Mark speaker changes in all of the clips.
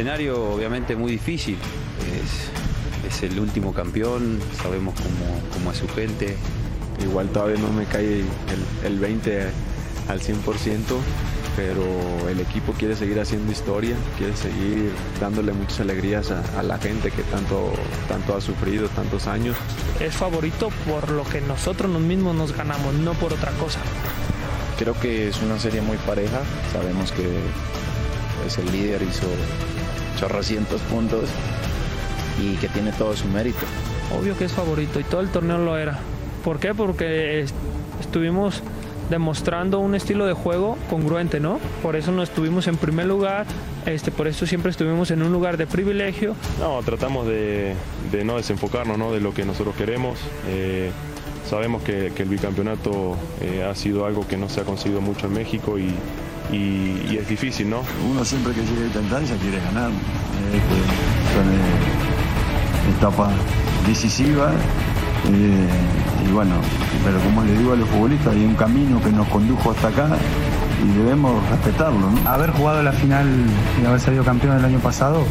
Speaker 1: Escenario obviamente muy difícil. Es, es el último campeón, sabemos cómo, cómo es su gente.
Speaker 2: Igual todavía no me cae el, el 20 al 100%, pero el equipo quiere seguir haciendo historia, quiere seguir dándole muchas alegrías a, a la gente que tanto, tanto ha sufrido tantos años.
Speaker 3: Es favorito por lo que nosotros mismos nos ganamos, no por otra cosa.
Speaker 4: Creo que es una serie muy pareja. Sabemos que pues, el líder hizo chorrocientos puntos y que tiene todo su mérito.
Speaker 3: Obvio que es favorito y todo el torneo lo era. ¿Por qué? Porque est- estuvimos demostrando un estilo de juego congruente, ¿no? Por eso no estuvimos en primer lugar, este, por eso siempre estuvimos en un lugar de privilegio.
Speaker 5: No, tratamos de, de no desenfocarnos ¿no? de lo que nosotros queremos. Eh, sabemos que, que el bicampeonato eh, ha sido algo que no se ha conseguido mucho en México y, y- y es difícil, ¿no?
Speaker 6: Uno siempre que llega a esta instancia quiere ganar. eh, son eh, etapas decisivas. eh, y bueno, pero como le digo a los futbolistas, hay un camino que nos condujo hasta acá y debemos respetarlo. ¿no?
Speaker 7: haber jugado la final y haber salido campeón el año pasado,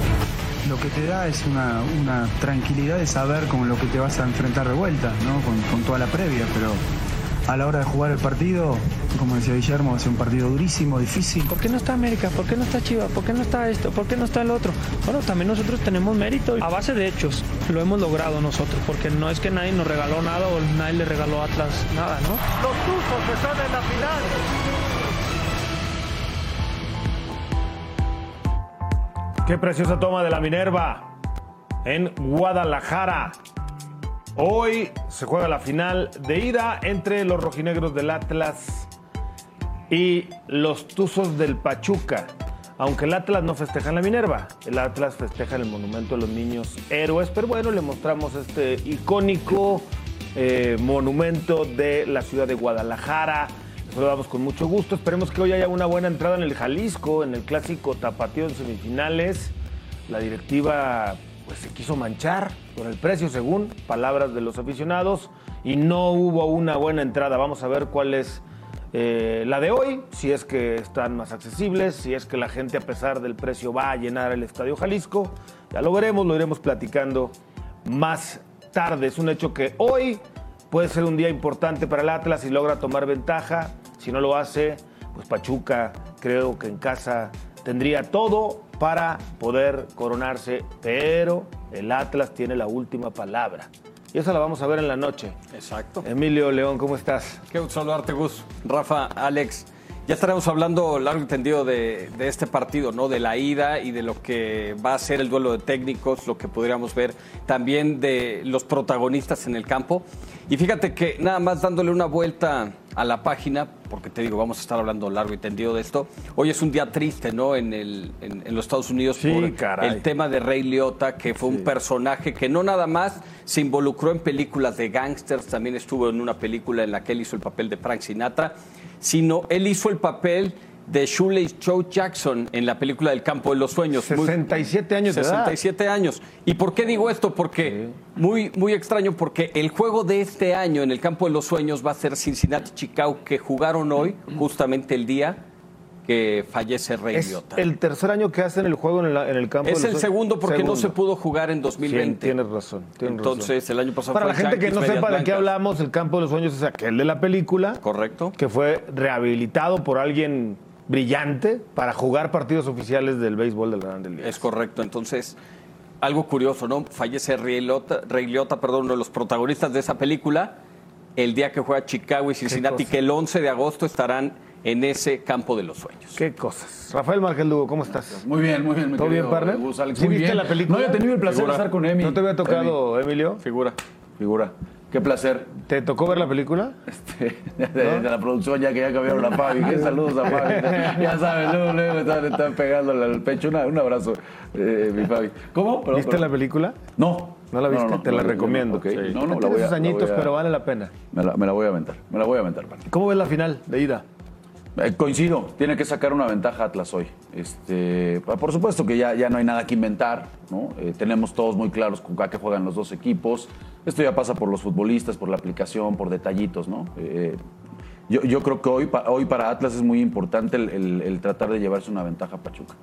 Speaker 7: lo que te da es una, una tranquilidad de saber con lo que te vas a enfrentar de vuelta, ¿no? con, con toda la previa, pero a la hora de jugar el partido, como decía Guillermo, ser un partido durísimo, difícil.
Speaker 3: ¿Por qué no está América? ¿Por qué no está Chivas? ¿Por qué no está esto? ¿Por qué no está el otro? Bueno, también nosotros tenemos mérito. A base de hechos lo hemos logrado nosotros, porque no es que nadie nos regaló nada o nadie le regaló a Atlas nada, ¿no? Los Tuzos están en la final.
Speaker 8: Qué preciosa toma de la Minerva en Guadalajara. Hoy se juega la final de ida entre los rojinegros del Atlas y los Tuzos del Pachuca. Aunque el Atlas no festeja en la Minerva, el Atlas festeja en el Monumento de los Niños Héroes. Pero bueno, le mostramos este icónico eh, monumento de la ciudad de Guadalajara. Les saludamos con mucho gusto. Esperemos que hoy haya una buena entrada en el Jalisco, en el clásico tapatío en semifinales. La directiva pues se quiso manchar con el precio según palabras de los aficionados y no hubo una buena entrada. Vamos a ver cuál es eh, la de hoy, si es que están más accesibles, si es que la gente a pesar del precio va a llenar el Estadio Jalisco. Ya lo veremos, lo iremos platicando más tarde. Es un hecho que hoy puede ser un día importante para el Atlas si logra tomar ventaja. Si no lo hace, pues Pachuca creo que en casa tendría todo para poder coronarse, pero el Atlas tiene la última palabra. Y esa la vamos a ver en la noche.
Speaker 9: Exacto.
Speaker 8: Emilio León, ¿cómo estás?
Speaker 9: Qué gusto saludarte, Gus. Rafa, Alex. Ya estaremos hablando largo y tendido de, de este partido, ¿no? De la ida y de lo que va a ser el duelo de técnicos, lo que podríamos ver también de los protagonistas en el campo. Y fíjate que nada más dándole una vuelta a la página, porque te digo, vamos a estar hablando largo y tendido de esto. Hoy es un día triste, ¿no? En, el, en, en los Estados Unidos
Speaker 8: Sí,
Speaker 9: por
Speaker 8: caray.
Speaker 9: el tema de Ray Liotta, que fue un personaje que no nada más se involucró en películas de gangsters, también estuvo en una película en la que él hizo el papel de Frank Sinatra, sino él hizo el papel de Shirley Joe Jackson en la película del Campo de los Sueños. Muy-
Speaker 8: 67 años de edad.
Speaker 9: 67 años. ¿Y por qué digo esto? Porque muy, muy extraño, porque el juego de este año en el Campo de los Sueños va a ser Cincinnati-Chicago, que jugaron hoy, justamente el día que fallece Ray
Speaker 8: Es
Speaker 9: Liotta.
Speaker 8: el tercer año que hacen el juego en, la- en el campo.
Speaker 9: Es
Speaker 8: de
Speaker 9: el
Speaker 8: los-
Speaker 9: segundo porque no se pudo jugar en 2020.
Speaker 8: Sí, tienes razón. tienes
Speaker 9: Entonces,
Speaker 8: razón.
Speaker 9: el año pasado
Speaker 8: Para
Speaker 9: fue
Speaker 8: la gente que no sepa de qué hablamos, el campo de los sueños es aquel de la película.
Speaker 9: Correcto.
Speaker 8: Que fue rehabilitado por alguien brillante para jugar partidos oficiales del béisbol del Grande Liga.
Speaker 9: Es correcto. Entonces, algo curioso, ¿no? Fallece Liotta, Liotta, perdón, uno de los protagonistas de esa película, el día que juega Chicago y Cincinnati, que el 11 de agosto estarán en ese campo de los sueños.
Speaker 8: Qué cosas. Rafael Márquez Lugo, ¿cómo estás?
Speaker 10: Muy bien, muy bien. mi
Speaker 8: ¿Todo bien, partner?
Speaker 10: Gus Alex.
Speaker 8: ¿Sí
Speaker 10: Muy
Speaker 8: viste
Speaker 10: bien.
Speaker 8: la película?
Speaker 10: No había tenido el placer
Speaker 8: Figura.
Speaker 10: de estar con Emi.
Speaker 8: ¿No te había tocado, Emilio?
Speaker 9: Figura.
Speaker 10: Figura. Qué placer.
Speaker 8: ¿Te tocó ver la película?
Speaker 10: Este, de, de la producción, ya que ya cambiaron la Fabi. ¿Qué saludos a Fabi? Ya sabes, luego, luego están, están pegándole al pecho. Una- un abrazo, eh, mi Fabi. ¿Cómo? Perdón,
Speaker 8: ¿Viste
Speaker 10: perdón.
Speaker 8: la película?
Speaker 10: No.
Speaker 8: ¿No la viste?
Speaker 10: No, no,
Speaker 8: Te la
Speaker 10: no,
Speaker 8: recomiendo.
Speaker 10: ok. No, no,
Speaker 8: Tiene
Speaker 10: la voy a... la
Speaker 8: añitos,
Speaker 10: voy a-
Speaker 8: pero vale la pena.
Speaker 10: Me la, me la voy a aventar. Me la voy a aventar, partner.
Speaker 8: ¿Cómo ves la final de ida?
Speaker 10: Eh, coincido, tiene que sacar una ventaja Atlas hoy. Este, por supuesto que ya, ya no hay nada que inventar, ¿no? Eh, tenemos todos muy claros con qué juegan los dos equipos. Esto ya pasa por los futbolistas, por la aplicación, por detallitos, ¿no? Eh, yo, yo creo que hoy, hoy para Atlas es muy importante el, el- el tratar de llevarse una ventaja a Pachuca.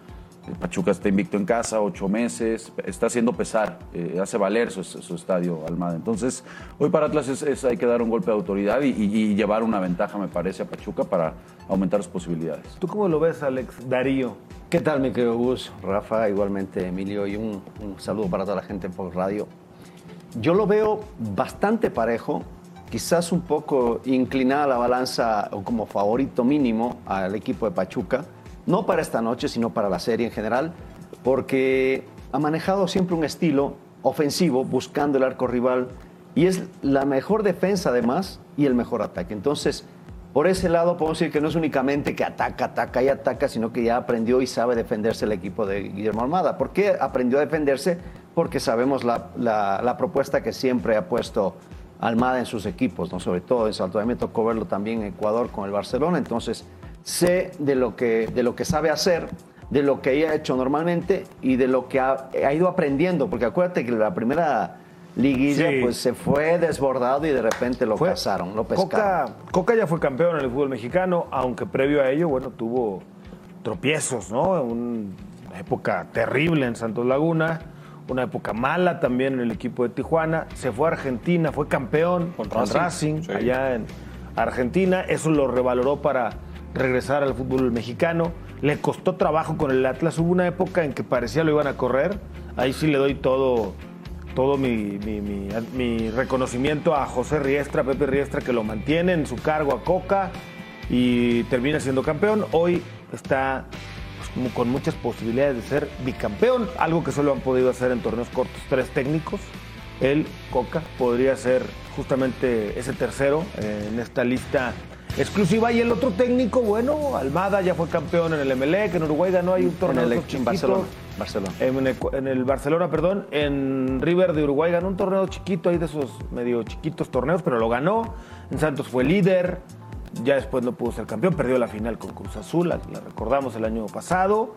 Speaker 10: Pachuca está invicto en casa, ocho meses, está haciendo pesar, eh, hace valer su, su estadio Almada. Entonces, hoy para Atlas es, es- hay que dar un golpe de autoridad y llevar una ventaja, me parece, a Pachuca para aumentar sus posibilidades.
Speaker 8: ¿Tú cómo lo ves, Alex? Darío.
Speaker 11: ¿Qué tal, mi querido Gus? Rafa, igualmente Emilio, y un, un saludo para toda la gente por radio. Yo lo veo bastante parejo, quizás un poco inclinada la balanza o como favorito mínimo al equipo de Pachuca, no para esta noche, sino para la serie en general, porque ha manejado siempre un estilo ofensivo, buscando el arco rival, y es la mejor defensa además y el mejor ataque. Entonces, por ese lado podemos decir que no es únicamente que ataca, ataca y ataca, sino que ya aprendió y sabe defenderse el equipo de Guillermo Armada. ¿Por qué aprendió a defenderse? Porque sabemos la, propuesta que siempre ha puesto Almada en sus equipos, ¿no? sobre todo en Salto. A me tocó verlo también en Ecuador con el Barcelona, entonces sé de lo que, de lo que sabe hacer, de lo que ella ha hecho normalmente y de lo que ha, ha ido aprendiendo, porque acuérdate que la primera liguilla
Speaker 8: Sí.
Speaker 11: pues se fue desbordado y de repente lo
Speaker 8: Fue-
Speaker 11: cazaron, lo pescaron.
Speaker 8: Coca, Coca ya fue campeón en el fútbol mexicano, aunque previo a ello, bueno, tuvo tropiezos, ¿no? Una época terrible en Santos Laguna, una época mala también en el equipo de Tijuana. Se fue a Argentina, fue campeón
Speaker 9: Con Racing,
Speaker 8: Racing,
Speaker 9: sí.
Speaker 8: allá en Argentina. Eso lo revaloró para regresar al fútbol mexicano. Le costó trabajo con el Atlas. Hubo una época en que parecía lo iban a correr. Ahí sí le doy todo todo mi, mi- mi- mi reconocimiento a José Riestra, Pepe Riestra, que lo mantiene en su cargo a Coca y termina siendo campeón. Hoy está pues, con muchas posibilidades de ser bicampeón, algo que solo han podido hacer en torneos cortos tres técnicos. Él, Coca, podría ser justamente ese tercero eh, en esta lista exclusiva. Y el otro técnico, bueno, Almada ya fue campeón en el Emelec, en Uruguay ganó ahí un torneo
Speaker 11: en, el, en Barcelona. Barcelona.
Speaker 8: En el, en el Barcelona, perdón, en River de Uruguay ganó un torneo chiquito, ahí de esos medio chiquitos torneos, pero lo ganó. En Santos fue líder, ya después no pudo ser campeón, perdió la final con Cruz Azul, la, la recordamos el año pasado.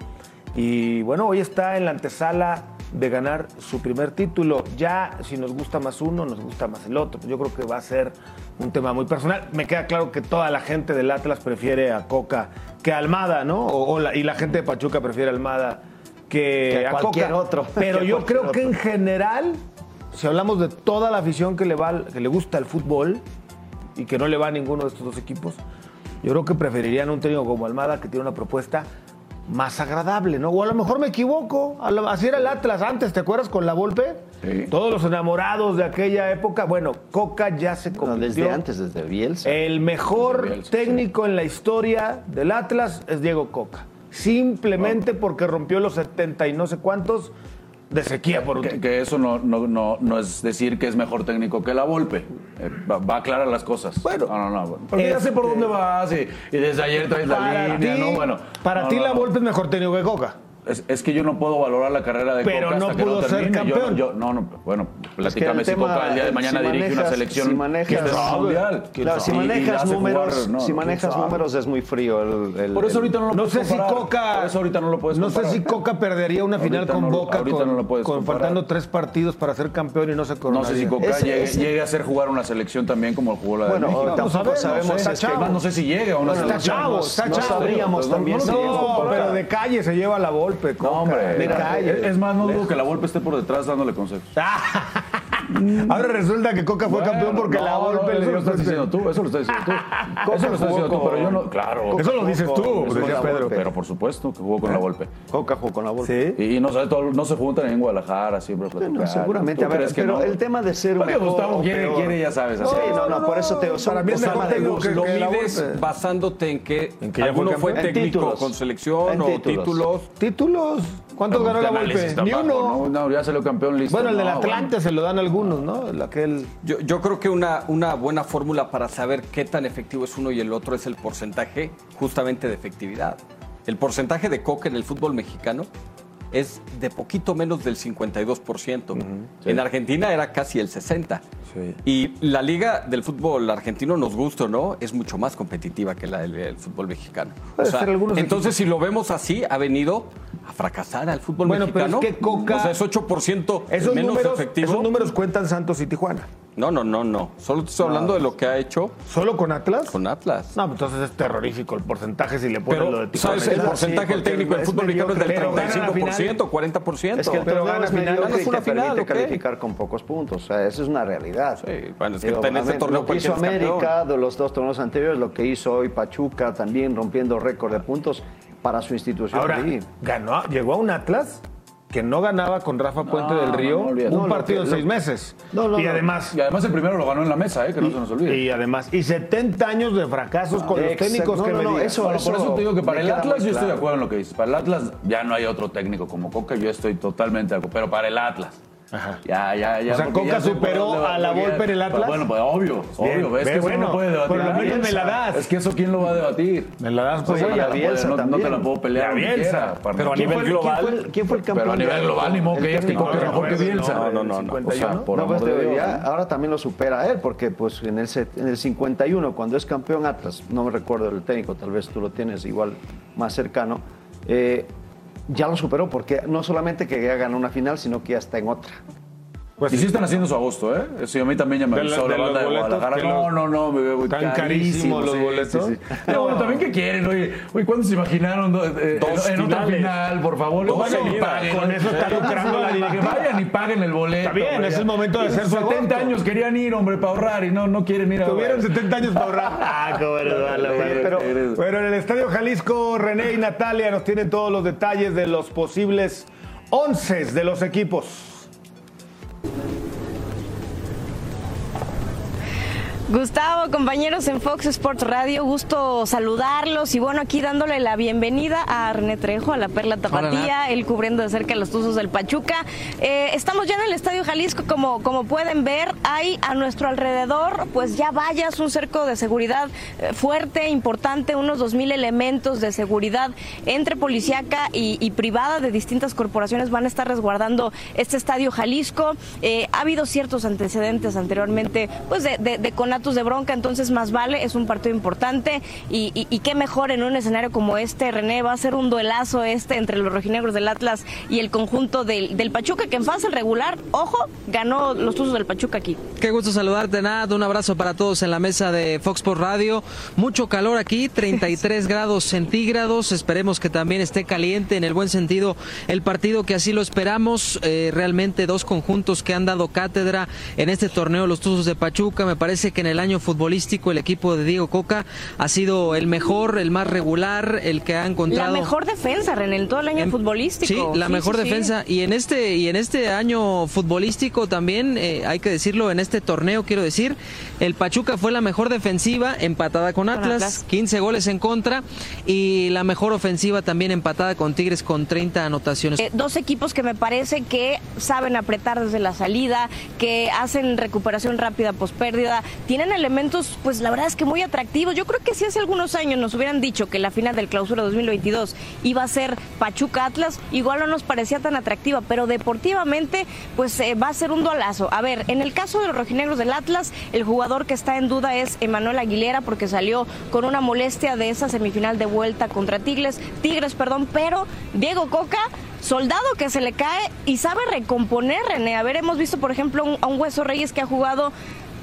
Speaker 8: Y bueno, hoy está en la antesala de ganar su primer título. Ya si nos gusta más uno, nos gusta más el otro. Yo creo que va a ser un tema muy personal. Me queda claro que toda la gente del Atlas prefiere a Coca que a Almada, ¿no? O, o la- y la gente de Pachuca prefiere a Almada que,
Speaker 11: Que a
Speaker 8: a
Speaker 11: cualquier
Speaker 8: Coca.
Speaker 11: otro.
Speaker 8: Pero yo creo que en general, si hablamos de toda la afición que le, va, al- que le gusta el fútbol y que no le va a ninguno de estos dos equipos, yo creo que preferirían un técnico como Almada que tiene una propuesta más agradable, ¿no? O a lo mejor me equivoco, así era el Atlas antes, ¿te acuerdas con la Volpe?
Speaker 10: Sí.
Speaker 8: Todos los enamorados de aquella época, bueno, Coca ya se
Speaker 11: No,
Speaker 8: convirtió
Speaker 11: desde antes, desde Bielsa.
Speaker 8: el mejor
Speaker 10: Bielsa,
Speaker 8: técnico en la historia del Atlas es Diego Coca. Simplemente porque rompió los 70 y no sé cuántos de sequía por
Speaker 10: Que, que eso no, no, no, no es decir que es mejor técnico que la Volpe. Eh, va, va a aclarar las cosas.
Speaker 8: Bueno,
Speaker 10: no, no, no. Porque ya sé por
Speaker 8: este-
Speaker 10: dónde vas y, y desde ayer traes la
Speaker 8: Para
Speaker 10: línea,
Speaker 8: ti,
Speaker 10: ¿no? Bueno.
Speaker 8: para ti la. Volpe es mejor técnico que Coca.
Speaker 10: Es, es que yo no puedo valorar la carrera de
Speaker 8: Pero
Speaker 10: Coca
Speaker 8: no
Speaker 10: hasta que
Speaker 8: pudo
Speaker 10: no
Speaker 8: ser
Speaker 10: termine. Yo
Speaker 8: campeón.
Speaker 10: no- Yo, no, no, bueno,
Speaker 11: Es que
Speaker 10: platícame
Speaker 11: el
Speaker 10: si
Speaker 11: tema,
Speaker 10: Coca el día de mañana
Speaker 11: si
Speaker 10: dirige una selección
Speaker 11: si manejas-
Speaker 10: que es mundial.
Speaker 11: Claro, si manejas números,
Speaker 10: jugar, no,
Speaker 11: si manejas números es muy frío el, el-
Speaker 10: Por eso ahorita no lo
Speaker 8: No
Speaker 10: puedes
Speaker 8: sé si. Coca.
Speaker 10: Por eso ahorita no lo puedes
Speaker 8: No
Speaker 10: comparar.
Speaker 8: sé si Coca perdería una final
Speaker 10: Ahorita
Speaker 8: con
Speaker 10: no
Speaker 8: Boca
Speaker 10: ahorita
Speaker 8: con,
Speaker 10: no lo puedes
Speaker 8: con
Speaker 10: comparar.
Speaker 8: faltando tres partidos para ser campeón y no se
Speaker 10: No
Speaker 8: coronaría.
Speaker 10: sé si Coca llegue, a hacer jugar una selección también como jugó la de
Speaker 11: Bueno,
Speaker 10: México.
Speaker 11: tampoco
Speaker 8: no
Speaker 11: sabemos es
Speaker 10: no sé si llega a una
Speaker 11: Bueno,
Speaker 10: selección.
Speaker 8: está chavo,
Speaker 11: no-
Speaker 8: está
Speaker 11: no sabríamos
Speaker 10: No,
Speaker 11: también
Speaker 10: no
Speaker 11: es
Speaker 8: No, pero de calle se lleva la Volpe,
Speaker 10: No, hombre.
Speaker 8: calle.
Speaker 10: es más, no dudo que la Volpe esté por detrás dándole consejos.
Speaker 8: Ahora resulta que Coca fue
Speaker 10: Bueno,
Speaker 8: campeón porque
Speaker 10: no,
Speaker 8: la
Speaker 10: no,
Speaker 8: golpe
Speaker 10: eso lo estás diciendo tú, eso lo estás diciendo tú. eso lo estás diciendo tú, pero yo no, claro.
Speaker 8: Eso lo dices tú, decía Pedro.
Speaker 10: Volpe. Pero por supuesto que jugó con la golpe.
Speaker 11: Coca jugó con la Volpe.
Speaker 10: Y, y no, sé, todo- no se juntan en Guadalajara siempre.
Speaker 11: Bueno, seguramente.
Speaker 10: ¿Tú
Speaker 11: A ver,
Speaker 10: que
Speaker 11: pero
Speaker 10: no?
Speaker 11: el tema de ser mejor
Speaker 10: Gustavo
Speaker 11: o
Speaker 10: quiere, quiere, ya sabes.
Speaker 11: Sí,
Speaker 10: así.
Speaker 11: no, no, por eso te
Speaker 8: Para mí es mejor que-
Speaker 9: Lo
Speaker 8: que
Speaker 9: mides basándote en que,
Speaker 8: ¿En que ya fue
Speaker 9: alguno fue técnico
Speaker 11: títulos.
Speaker 9: con selección o
Speaker 11: títulos.
Speaker 9: títulos.
Speaker 8: ¿Cuántos ganó la Volpe? Ni
Speaker 10: bajo,
Speaker 8: uno.
Speaker 10: No, No, ya salió campeón listo.
Speaker 8: Bueno, el del
Speaker 10: No,
Speaker 8: Atlante se lo dan algunos, ¿no? El aquel...
Speaker 9: Yo, yo creo que una, una buena fórmula para saber qué tan efectivo es uno y el otro es el porcentaje justamente de efectividad. El porcentaje de coca en el fútbol mexicano es de poquito menos del 52%. En Argentina era casi el 60%. Y la liga del fútbol argentino, nos gusta o no, es mucho más competitiva que la del, del fútbol mexicano. O sea, entonces, si lo vemos así, ha venido a fracasar al fútbol
Speaker 8: Bueno, pero es
Speaker 9: mexicano.
Speaker 8: que Coca-
Speaker 9: O sea, es 8%
Speaker 8: Esos
Speaker 9: menos
Speaker 8: números,
Speaker 9: efectivo.
Speaker 8: esos números cuentan Santos y Tijuana.
Speaker 9: No, no, no, no. Solo te estoy hablando de lo que ha hecho
Speaker 8: ¿Solo con Atlas?
Speaker 9: con Atlas.
Speaker 8: No, pues entonces es terrorífico el porcentaje si le pones lo de
Speaker 9: Pero,
Speaker 8: Tijuana.
Speaker 9: ¿sabes? El
Speaker 11: Sí,
Speaker 9: porcentaje del técnico del fútbol mexicano es del
Speaker 8: mediocre, pero gana la
Speaker 9: 35%, 40%.
Speaker 11: Es que el
Speaker 8: Pero
Speaker 11: torneo
Speaker 8: gana
Speaker 11: es
Speaker 8: final,
Speaker 9: ganas
Speaker 11: y
Speaker 9: una
Speaker 11: te permite
Speaker 9: final, ¿ok?
Speaker 11: calificar con pocos puntos. O sea, eso es una realidad.
Speaker 9: Sí, bueno, es que
Speaker 11: Digo,
Speaker 9: en este torneo
Speaker 11: lo que hizo América
Speaker 9: campeón.
Speaker 11: de los dos torneos anteriores, lo que hizo hoy Pachuca también rompiendo récord de puntos para su institución.
Speaker 8: Ahora,
Speaker 11: ahí.
Speaker 8: ganó, llegó a un Atlas que no ganaba con Rafa Puente
Speaker 10: No,
Speaker 8: del Río
Speaker 10: no,
Speaker 8: un partido
Speaker 11: que-
Speaker 8: en
Speaker 11: lo-
Speaker 8: seis meses.
Speaker 11: No, no,
Speaker 8: y
Speaker 11: no.
Speaker 8: además...
Speaker 10: Y además el primero lo ganó en la mesa, ¿eh? que no se nos olvide.
Speaker 8: Y además, y 70 años de fracasos con los técnicos
Speaker 11: No,
Speaker 8: que
Speaker 11: no,
Speaker 8: me
Speaker 11: no,
Speaker 8: digas.
Speaker 11: eso-
Speaker 10: Bueno, por eso te digo que para el Atlas yo estoy de acuerdo en lo que dices. Para el Atlas ya no hay otro técnico como Coca, yo estoy totalmente de acuerdo. Pero para el Atlas. Ya, ya, ya.
Speaker 8: O sea, Coca superó a la Volpe en el Atlas.
Speaker 10: Bueno, pues obvio,
Speaker 8: Bien,
Speaker 10: obvio. Es que
Speaker 8: bueno,
Speaker 10: no puede debatir.
Speaker 8: por lo menos me la das.
Speaker 10: Es que eso quién lo va a debatir.
Speaker 8: Me la das, pues,
Speaker 10: la
Speaker 11: Bielsa
Speaker 10: puedo- no- no te la puedo pelear.
Speaker 8: Y a
Speaker 10: donde
Speaker 8: Bielsa.
Speaker 9: Pero a
Speaker 11: ¿Quién
Speaker 9: nivel global.
Speaker 11: ¿quién fue el, quién fue el campeón?
Speaker 10: Pero a nivel global, ni modo que
Speaker 11: el
Speaker 10: digas que
Speaker 11: técnico?
Speaker 10: Coca es mejor que Bielsa.
Speaker 9: No, no, no.
Speaker 10: O sea, por
Speaker 11: no,
Speaker 10: amor
Speaker 11: pues,
Speaker 10: de Dios.
Speaker 11: ahora también lo supera él, porque pues en el, set- en el 51, cuando es campeón Atlas, no me recuerdo el técnico, tal vez tú lo tienes igual más cercano, eh, ya lo superó, porque no solamente que ya ganó una final, sino que ya está en otra.
Speaker 8: Pues
Speaker 10: y sí están haciendo su agosto, ¿eh? Eso a mí también ya me avisó
Speaker 8: la-
Speaker 10: banda de Guadalajara. No, no, no, me veo
Speaker 8: Tan carísimos los boletos.
Speaker 10: No, bueno, también que quieren, oye, oye, ¿cuándo se imaginaron do- eh,
Speaker 9: Dos
Speaker 10: en, en otra final, por favor?
Speaker 9: Dos
Speaker 10: Vayan y paguen.
Speaker 8: Con eso está lucrando la
Speaker 10: Que
Speaker 8: directiva.
Speaker 10: vayan y paguen el boleto.
Speaker 8: Está bien,
Speaker 10: hombre,
Speaker 8: es el momento de hacer su
Speaker 10: 70
Speaker 8: agosto.
Speaker 10: años querían ir, hombre, para ahorrar y no, no quieren ir a
Speaker 8: Tuvieron 70 años para ahorrar. Ah, cómo.
Speaker 10: Pero-
Speaker 8: Bueno, en el Estadio Jalisco, René y Natalia nos tienen todos los detalles de los posibles 11 de los equipos. Thank you.
Speaker 12: Gustavo, compañeros en Fox Sports Radio, gusto saludarlos y bueno, aquí dándole la bienvenida a René Trejo, a la Perla Tapatía, él cubriendo de cerca los Tuzos del Pachuca. Eh, estamos ya en el Estadio Jalisco, como, como pueden ver, hay a nuestro alrededor pues ya vallas, un cerco de seguridad eh, fuerte, importante, unos 2.000 elementos de seguridad entre policíaca y, y privada de distintas corporaciones van a estar resguardando este Estadio Jalisco. Eh, ha habido ciertos antecedentes anteriormente pues de, de, de de bronca, entonces más vale, es un partido importante y, y, y qué mejor en un escenario como este, René, va a ser un duelazo este entre los rojinegros del Atlas y el conjunto del, del Pachuca, que en fase regular, ojo, ganó los Tuzos del Pachuca aquí.
Speaker 13: Qué gusto saludarte, Nat. Un abrazo para todos en la mesa de Fox por Radio. Mucho calor aquí, 33 grados centígrados. Esperemos que también esté caliente en el buen sentido el partido que así lo esperamos. Eh, realmente dos conjuntos que han dado cátedra en este torneo, los Tuzos de Pachuca. Me parece que en el año futbolístico el equipo de Diego Coca ha sido el mejor, el más regular, el que ha encontrado.
Speaker 12: La mejor defensa, René, en todo el año futbolístico.
Speaker 13: Sí, la mejor
Speaker 12: sí,
Speaker 13: defensa. Y en este y en este año futbolístico también eh, hay que decirlo en este torneo quiero decir el Pachuca fue la mejor defensiva empatada con Atlas,
Speaker 12: Atlas.
Speaker 13: 15 goles en contra y la mejor ofensiva también empatada con Tigres con 30 anotaciones.
Speaker 12: Eh, dos equipos que me parece que saben apretar desde la salida, que hacen recuperación rápida post pérdida, tienen elementos, pues la verdad es que muy atractivos. Yo creo que si hace algunos años nos hubieran dicho que la final del clausura 2022 iba a ser Pachuca Atlas, igual no nos parecía tan atractiva, pero deportivamente, pues eh, va a ser un dualazo. A ver, en el caso de los rojinegros del Atlas, el jugador que está en duda es Emanuel Aguilera, porque salió con una molestia de esa semifinal de vuelta contra Tigres, Tigres, perdón, pero Diego Coca soldado que se le cae y sabe recomponer, René. A ver, hemos visto, por ejemplo, a un Hueso Reyes que ha jugado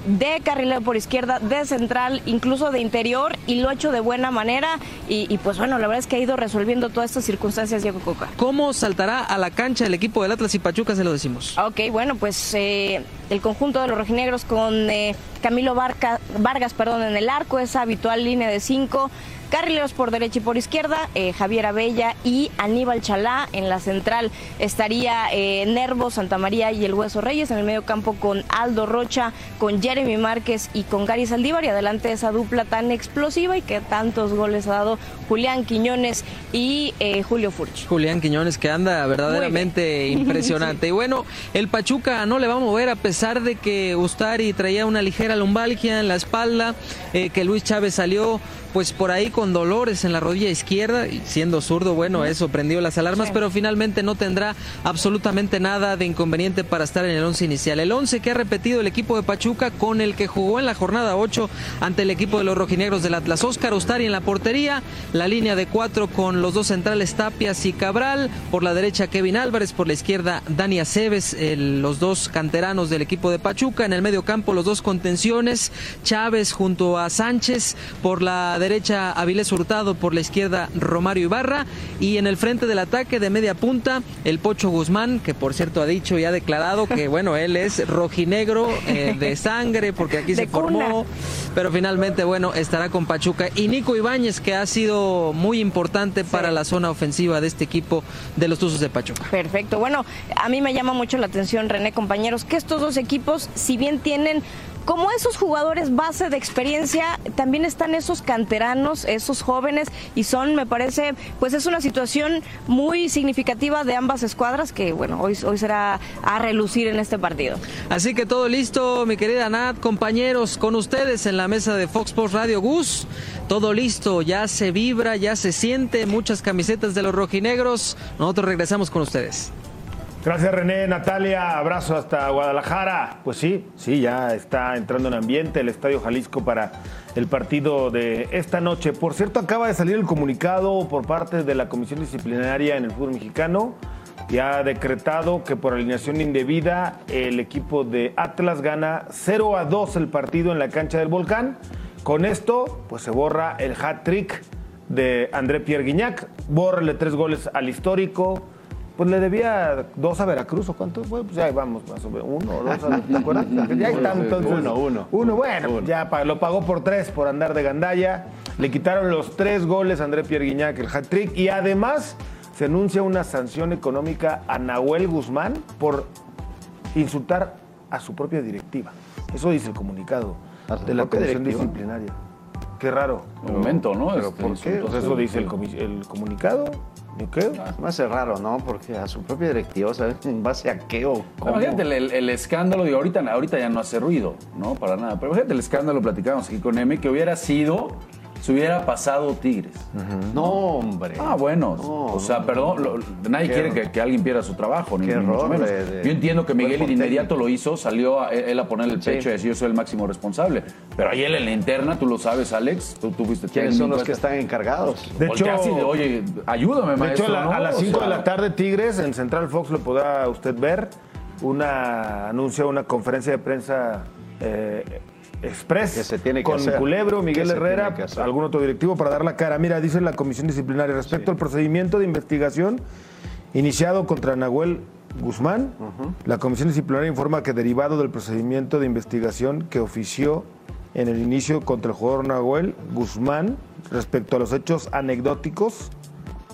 Speaker 12: de carrilero por izquierda, de central, incluso de interior, y lo ha hecho de buena manera. Y, pues bueno, la verdad es que ha ido resolviendo todas estas circunstancias Diego Coca.
Speaker 13: ¿Cómo saltará a la cancha el equipo del Atlas y Pachuca, se lo decimos?
Speaker 12: Ok, bueno, pues eh, el conjunto de los rojinegros con eh, Camilo Vargas perdón, en el arco, esa habitual línea de cinco. Carrileros por derecha y por izquierda, eh, Javier Abella y Aníbal Chalá. En la central estaría eh, Nervo, Santa María y el Hueso Reyes. En el medio campo con Aldo Rocha, con Jeremy Márquez y con Gary Saldívar. Y adelante esa dupla tan explosiva y que tantos goles ha dado Julián Quiñones y eh, Julio Furch.
Speaker 13: Julián Quiñones que anda verdaderamente impresionante. Y bueno, el Pachuca no le va a mover a pesar de que Ustari traía una ligera lumbalgia en la espalda, que Luis Chávez salió pues por ahí con dolores en la rodilla izquierda, y siendo zurdo, bueno, eso prendió las alarmas, pero finalmente no tendrá absolutamente nada de inconveniente para estar en el once inicial. El once que ha repetido el equipo de Pachuca con el que jugó en la jornada 8 ante el equipo de los rojinegros del Atlas. Oscar Ostari en la portería, la línea de cuatro con los dos centrales Tapias y Cabral, por la derecha Kevin Álvarez, por la izquierda Dani Aceves, los dos canteranos del equipo de Pachuca, en el medio campo los dos contenciones, Chávez junto a Sánchez, por la derecha derecha Avilés Hurtado, por la izquierda Romario Ibarra. Y en el frente del ataque de media punta el Pocho Guzmán, que por cierto ha dicho y ha declarado que bueno, él es rojinegro eh, de sangre porque aquí se formó, pero finalmente bueno, estará con Pachuca. Y Nico Ibáñez que ha sido muy importante para la zona ofensiva de este equipo de los Tuzos de Pachuca.
Speaker 12: Perfecto. Bueno, a mí me llama mucho la atención René, compañeros, que estos dos equipos si bien tienen como esos jugadores base de experiencia, también están esos canteranos, esos jóvenes, y son, me parece, pues es una situación muy significativa de ambas escuadras que, bueno, hoy, hoy será a relucir en este partido.
Speaker 13: Así que todo listo, mi querida Nat, compañeros, con ustedes en la mesa de Fox Sports Radio Gus. Todo listo, ya se vibra, ya se siente, muchas camisetas de los rojinegros. Nosotros regresamos con ustedes.
Speaker 8: Gracias René, Natalia, abrazo hasta Guadalajara. Pues sí, sí, ya está entrando en ambiente el Estadio Jalisco para el partido de esta noche. Por cierto, acaba de salir el comunicado por parte de la Comisión Disciplinaria en el fútbol mexicano y ha decretado que por alineación indebida el equipo de Atlas gana 0 a 2 el partido en la cancha del Volcán. Con esto, pues se borra el hat-trick de André Pierre Guignac, bórrele tres goles al histórico pues le debía dos a Veracruz, ¿o cuánto fue? Pues ya vamos, más o menos, uno o dos, ¿te acuerdas? Ya está, entonces. Uno, uno. Uno, bueno, ya lo pagó por tres por andar de gandalla. Le quitaron los tres goles a André Pierre Guignac, el hat-trick, y además se anuncia una sanción económica a Nahuel Guzmán por insultar a su propia directiva. Eso dice el comunicado de la Comisión Disciplinaria. Qué raro.
Speaker 10: Un momento, ¿no?
Speaker 8: ¿Pero este, por qué? Pues eso dice el, el comunicado. ¿Qué?
Speaker 11: Me hace raro, ¿no? Porque a su propia directiva, ¿sabes? ¿En base a qué o
Speaker 10: cómo? Imagínate el, el, escándalo, digo, ahorita, ahorita ya no hace ruido, ¿no? Para nada. Pero fíjate el escándalo, platicamos aquí con M, que hubiera sido si hubiera pasado Tigres.
Speaker 11: No, hombre.
Speaker 10: Ah, bueno. o sea, perdón, nadie quiere que, alguien pierda su trabajo, ni, mucho menos. yo entiendo que Miguel de inmediato lo hizo, salió a, él a poner el pecho y decir yo soy el máximo responsable. Pero ahí él en la interna, tú lo sabes, Alex, tú, tuviste
Speaker 11: ¿Quiénes son los que están encargados?
Speaker 10: De hecho, oye, ayúdame, maestro.
Speaker 8: De hecho, a, las 5 de la tarde, Tigres, en Central Fox lo podrá usted ver, una anuncio, una conferencia de prensa eh, Express
Speaker 11: que se tiene que
Speaker 8: con Culebro, Miguel Herrera, algún otro directivo para dar la cara. Mira, dice la comisión disciplinaria respecto al procedimiento de investigación iniciado contra Nahuel Guzmán. La comisión disciplinaria informa que derivado del procedimiento de investigación que ofició en el inicio contra el jugador Nahuel Guzmán respecto a los hechos anecdóticos,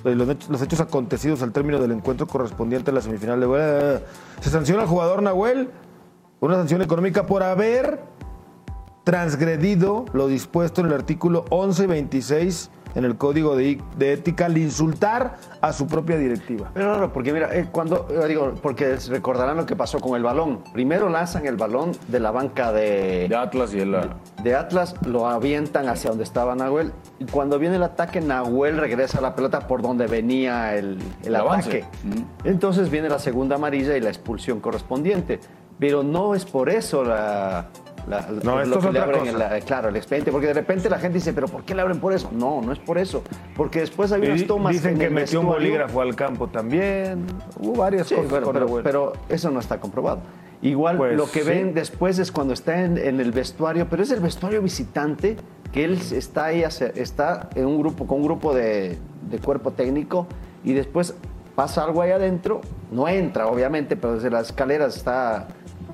Speaker 8: eh, los hechos acontecidos al término del encuentro correspondiente a la semifinal de... Se sanciona al jugador Nahuel una sanción económica por haber transgredido lo dispuesto en el artículo 1126 en el código de, ética al insultar a su propia directiva.
Speaker 11: Pero no, porque mira, eh, cuando eh, digo, porque recordarán lo que pasó con el balón. Primero lanzan el balón de la banca de,
Speaker 10: de Atlas y el
Speaker 11: de, Atlas lo avientan hacia donde estaba Nahuel y cuando viene el ataque Nahuel regresa a la pelota por donde venía el, el, ataque. Entonces viene la segunda amarilla y la expulsión correspondiente. Pero no es por eso la,
Speaker 8: no, esto es otra
Speaker 11: cosa. claro, el expediente, porque de repente la gente dice, pero ¿por qué le abren por eso? No, no es por eso, porque después hay unas tomas
Speaker 8: Dicen que metió un bolígrafo al campo también, hubo varias cosas.
Speaker 11: pero, pero, eso no está comprobado. Igual
Speaker 8: Pues,
Speaker 11: lo que
Speaker 8: sí.
Speaker 11: ven después es cuando está en, en el vestuario, pero es el vestuario visitante que él está ahí, está en un grupo, con un grupo de, de cuerpo técnico y después pasa algo ahí adentro, no entra obviamente, pero desde las escaleras está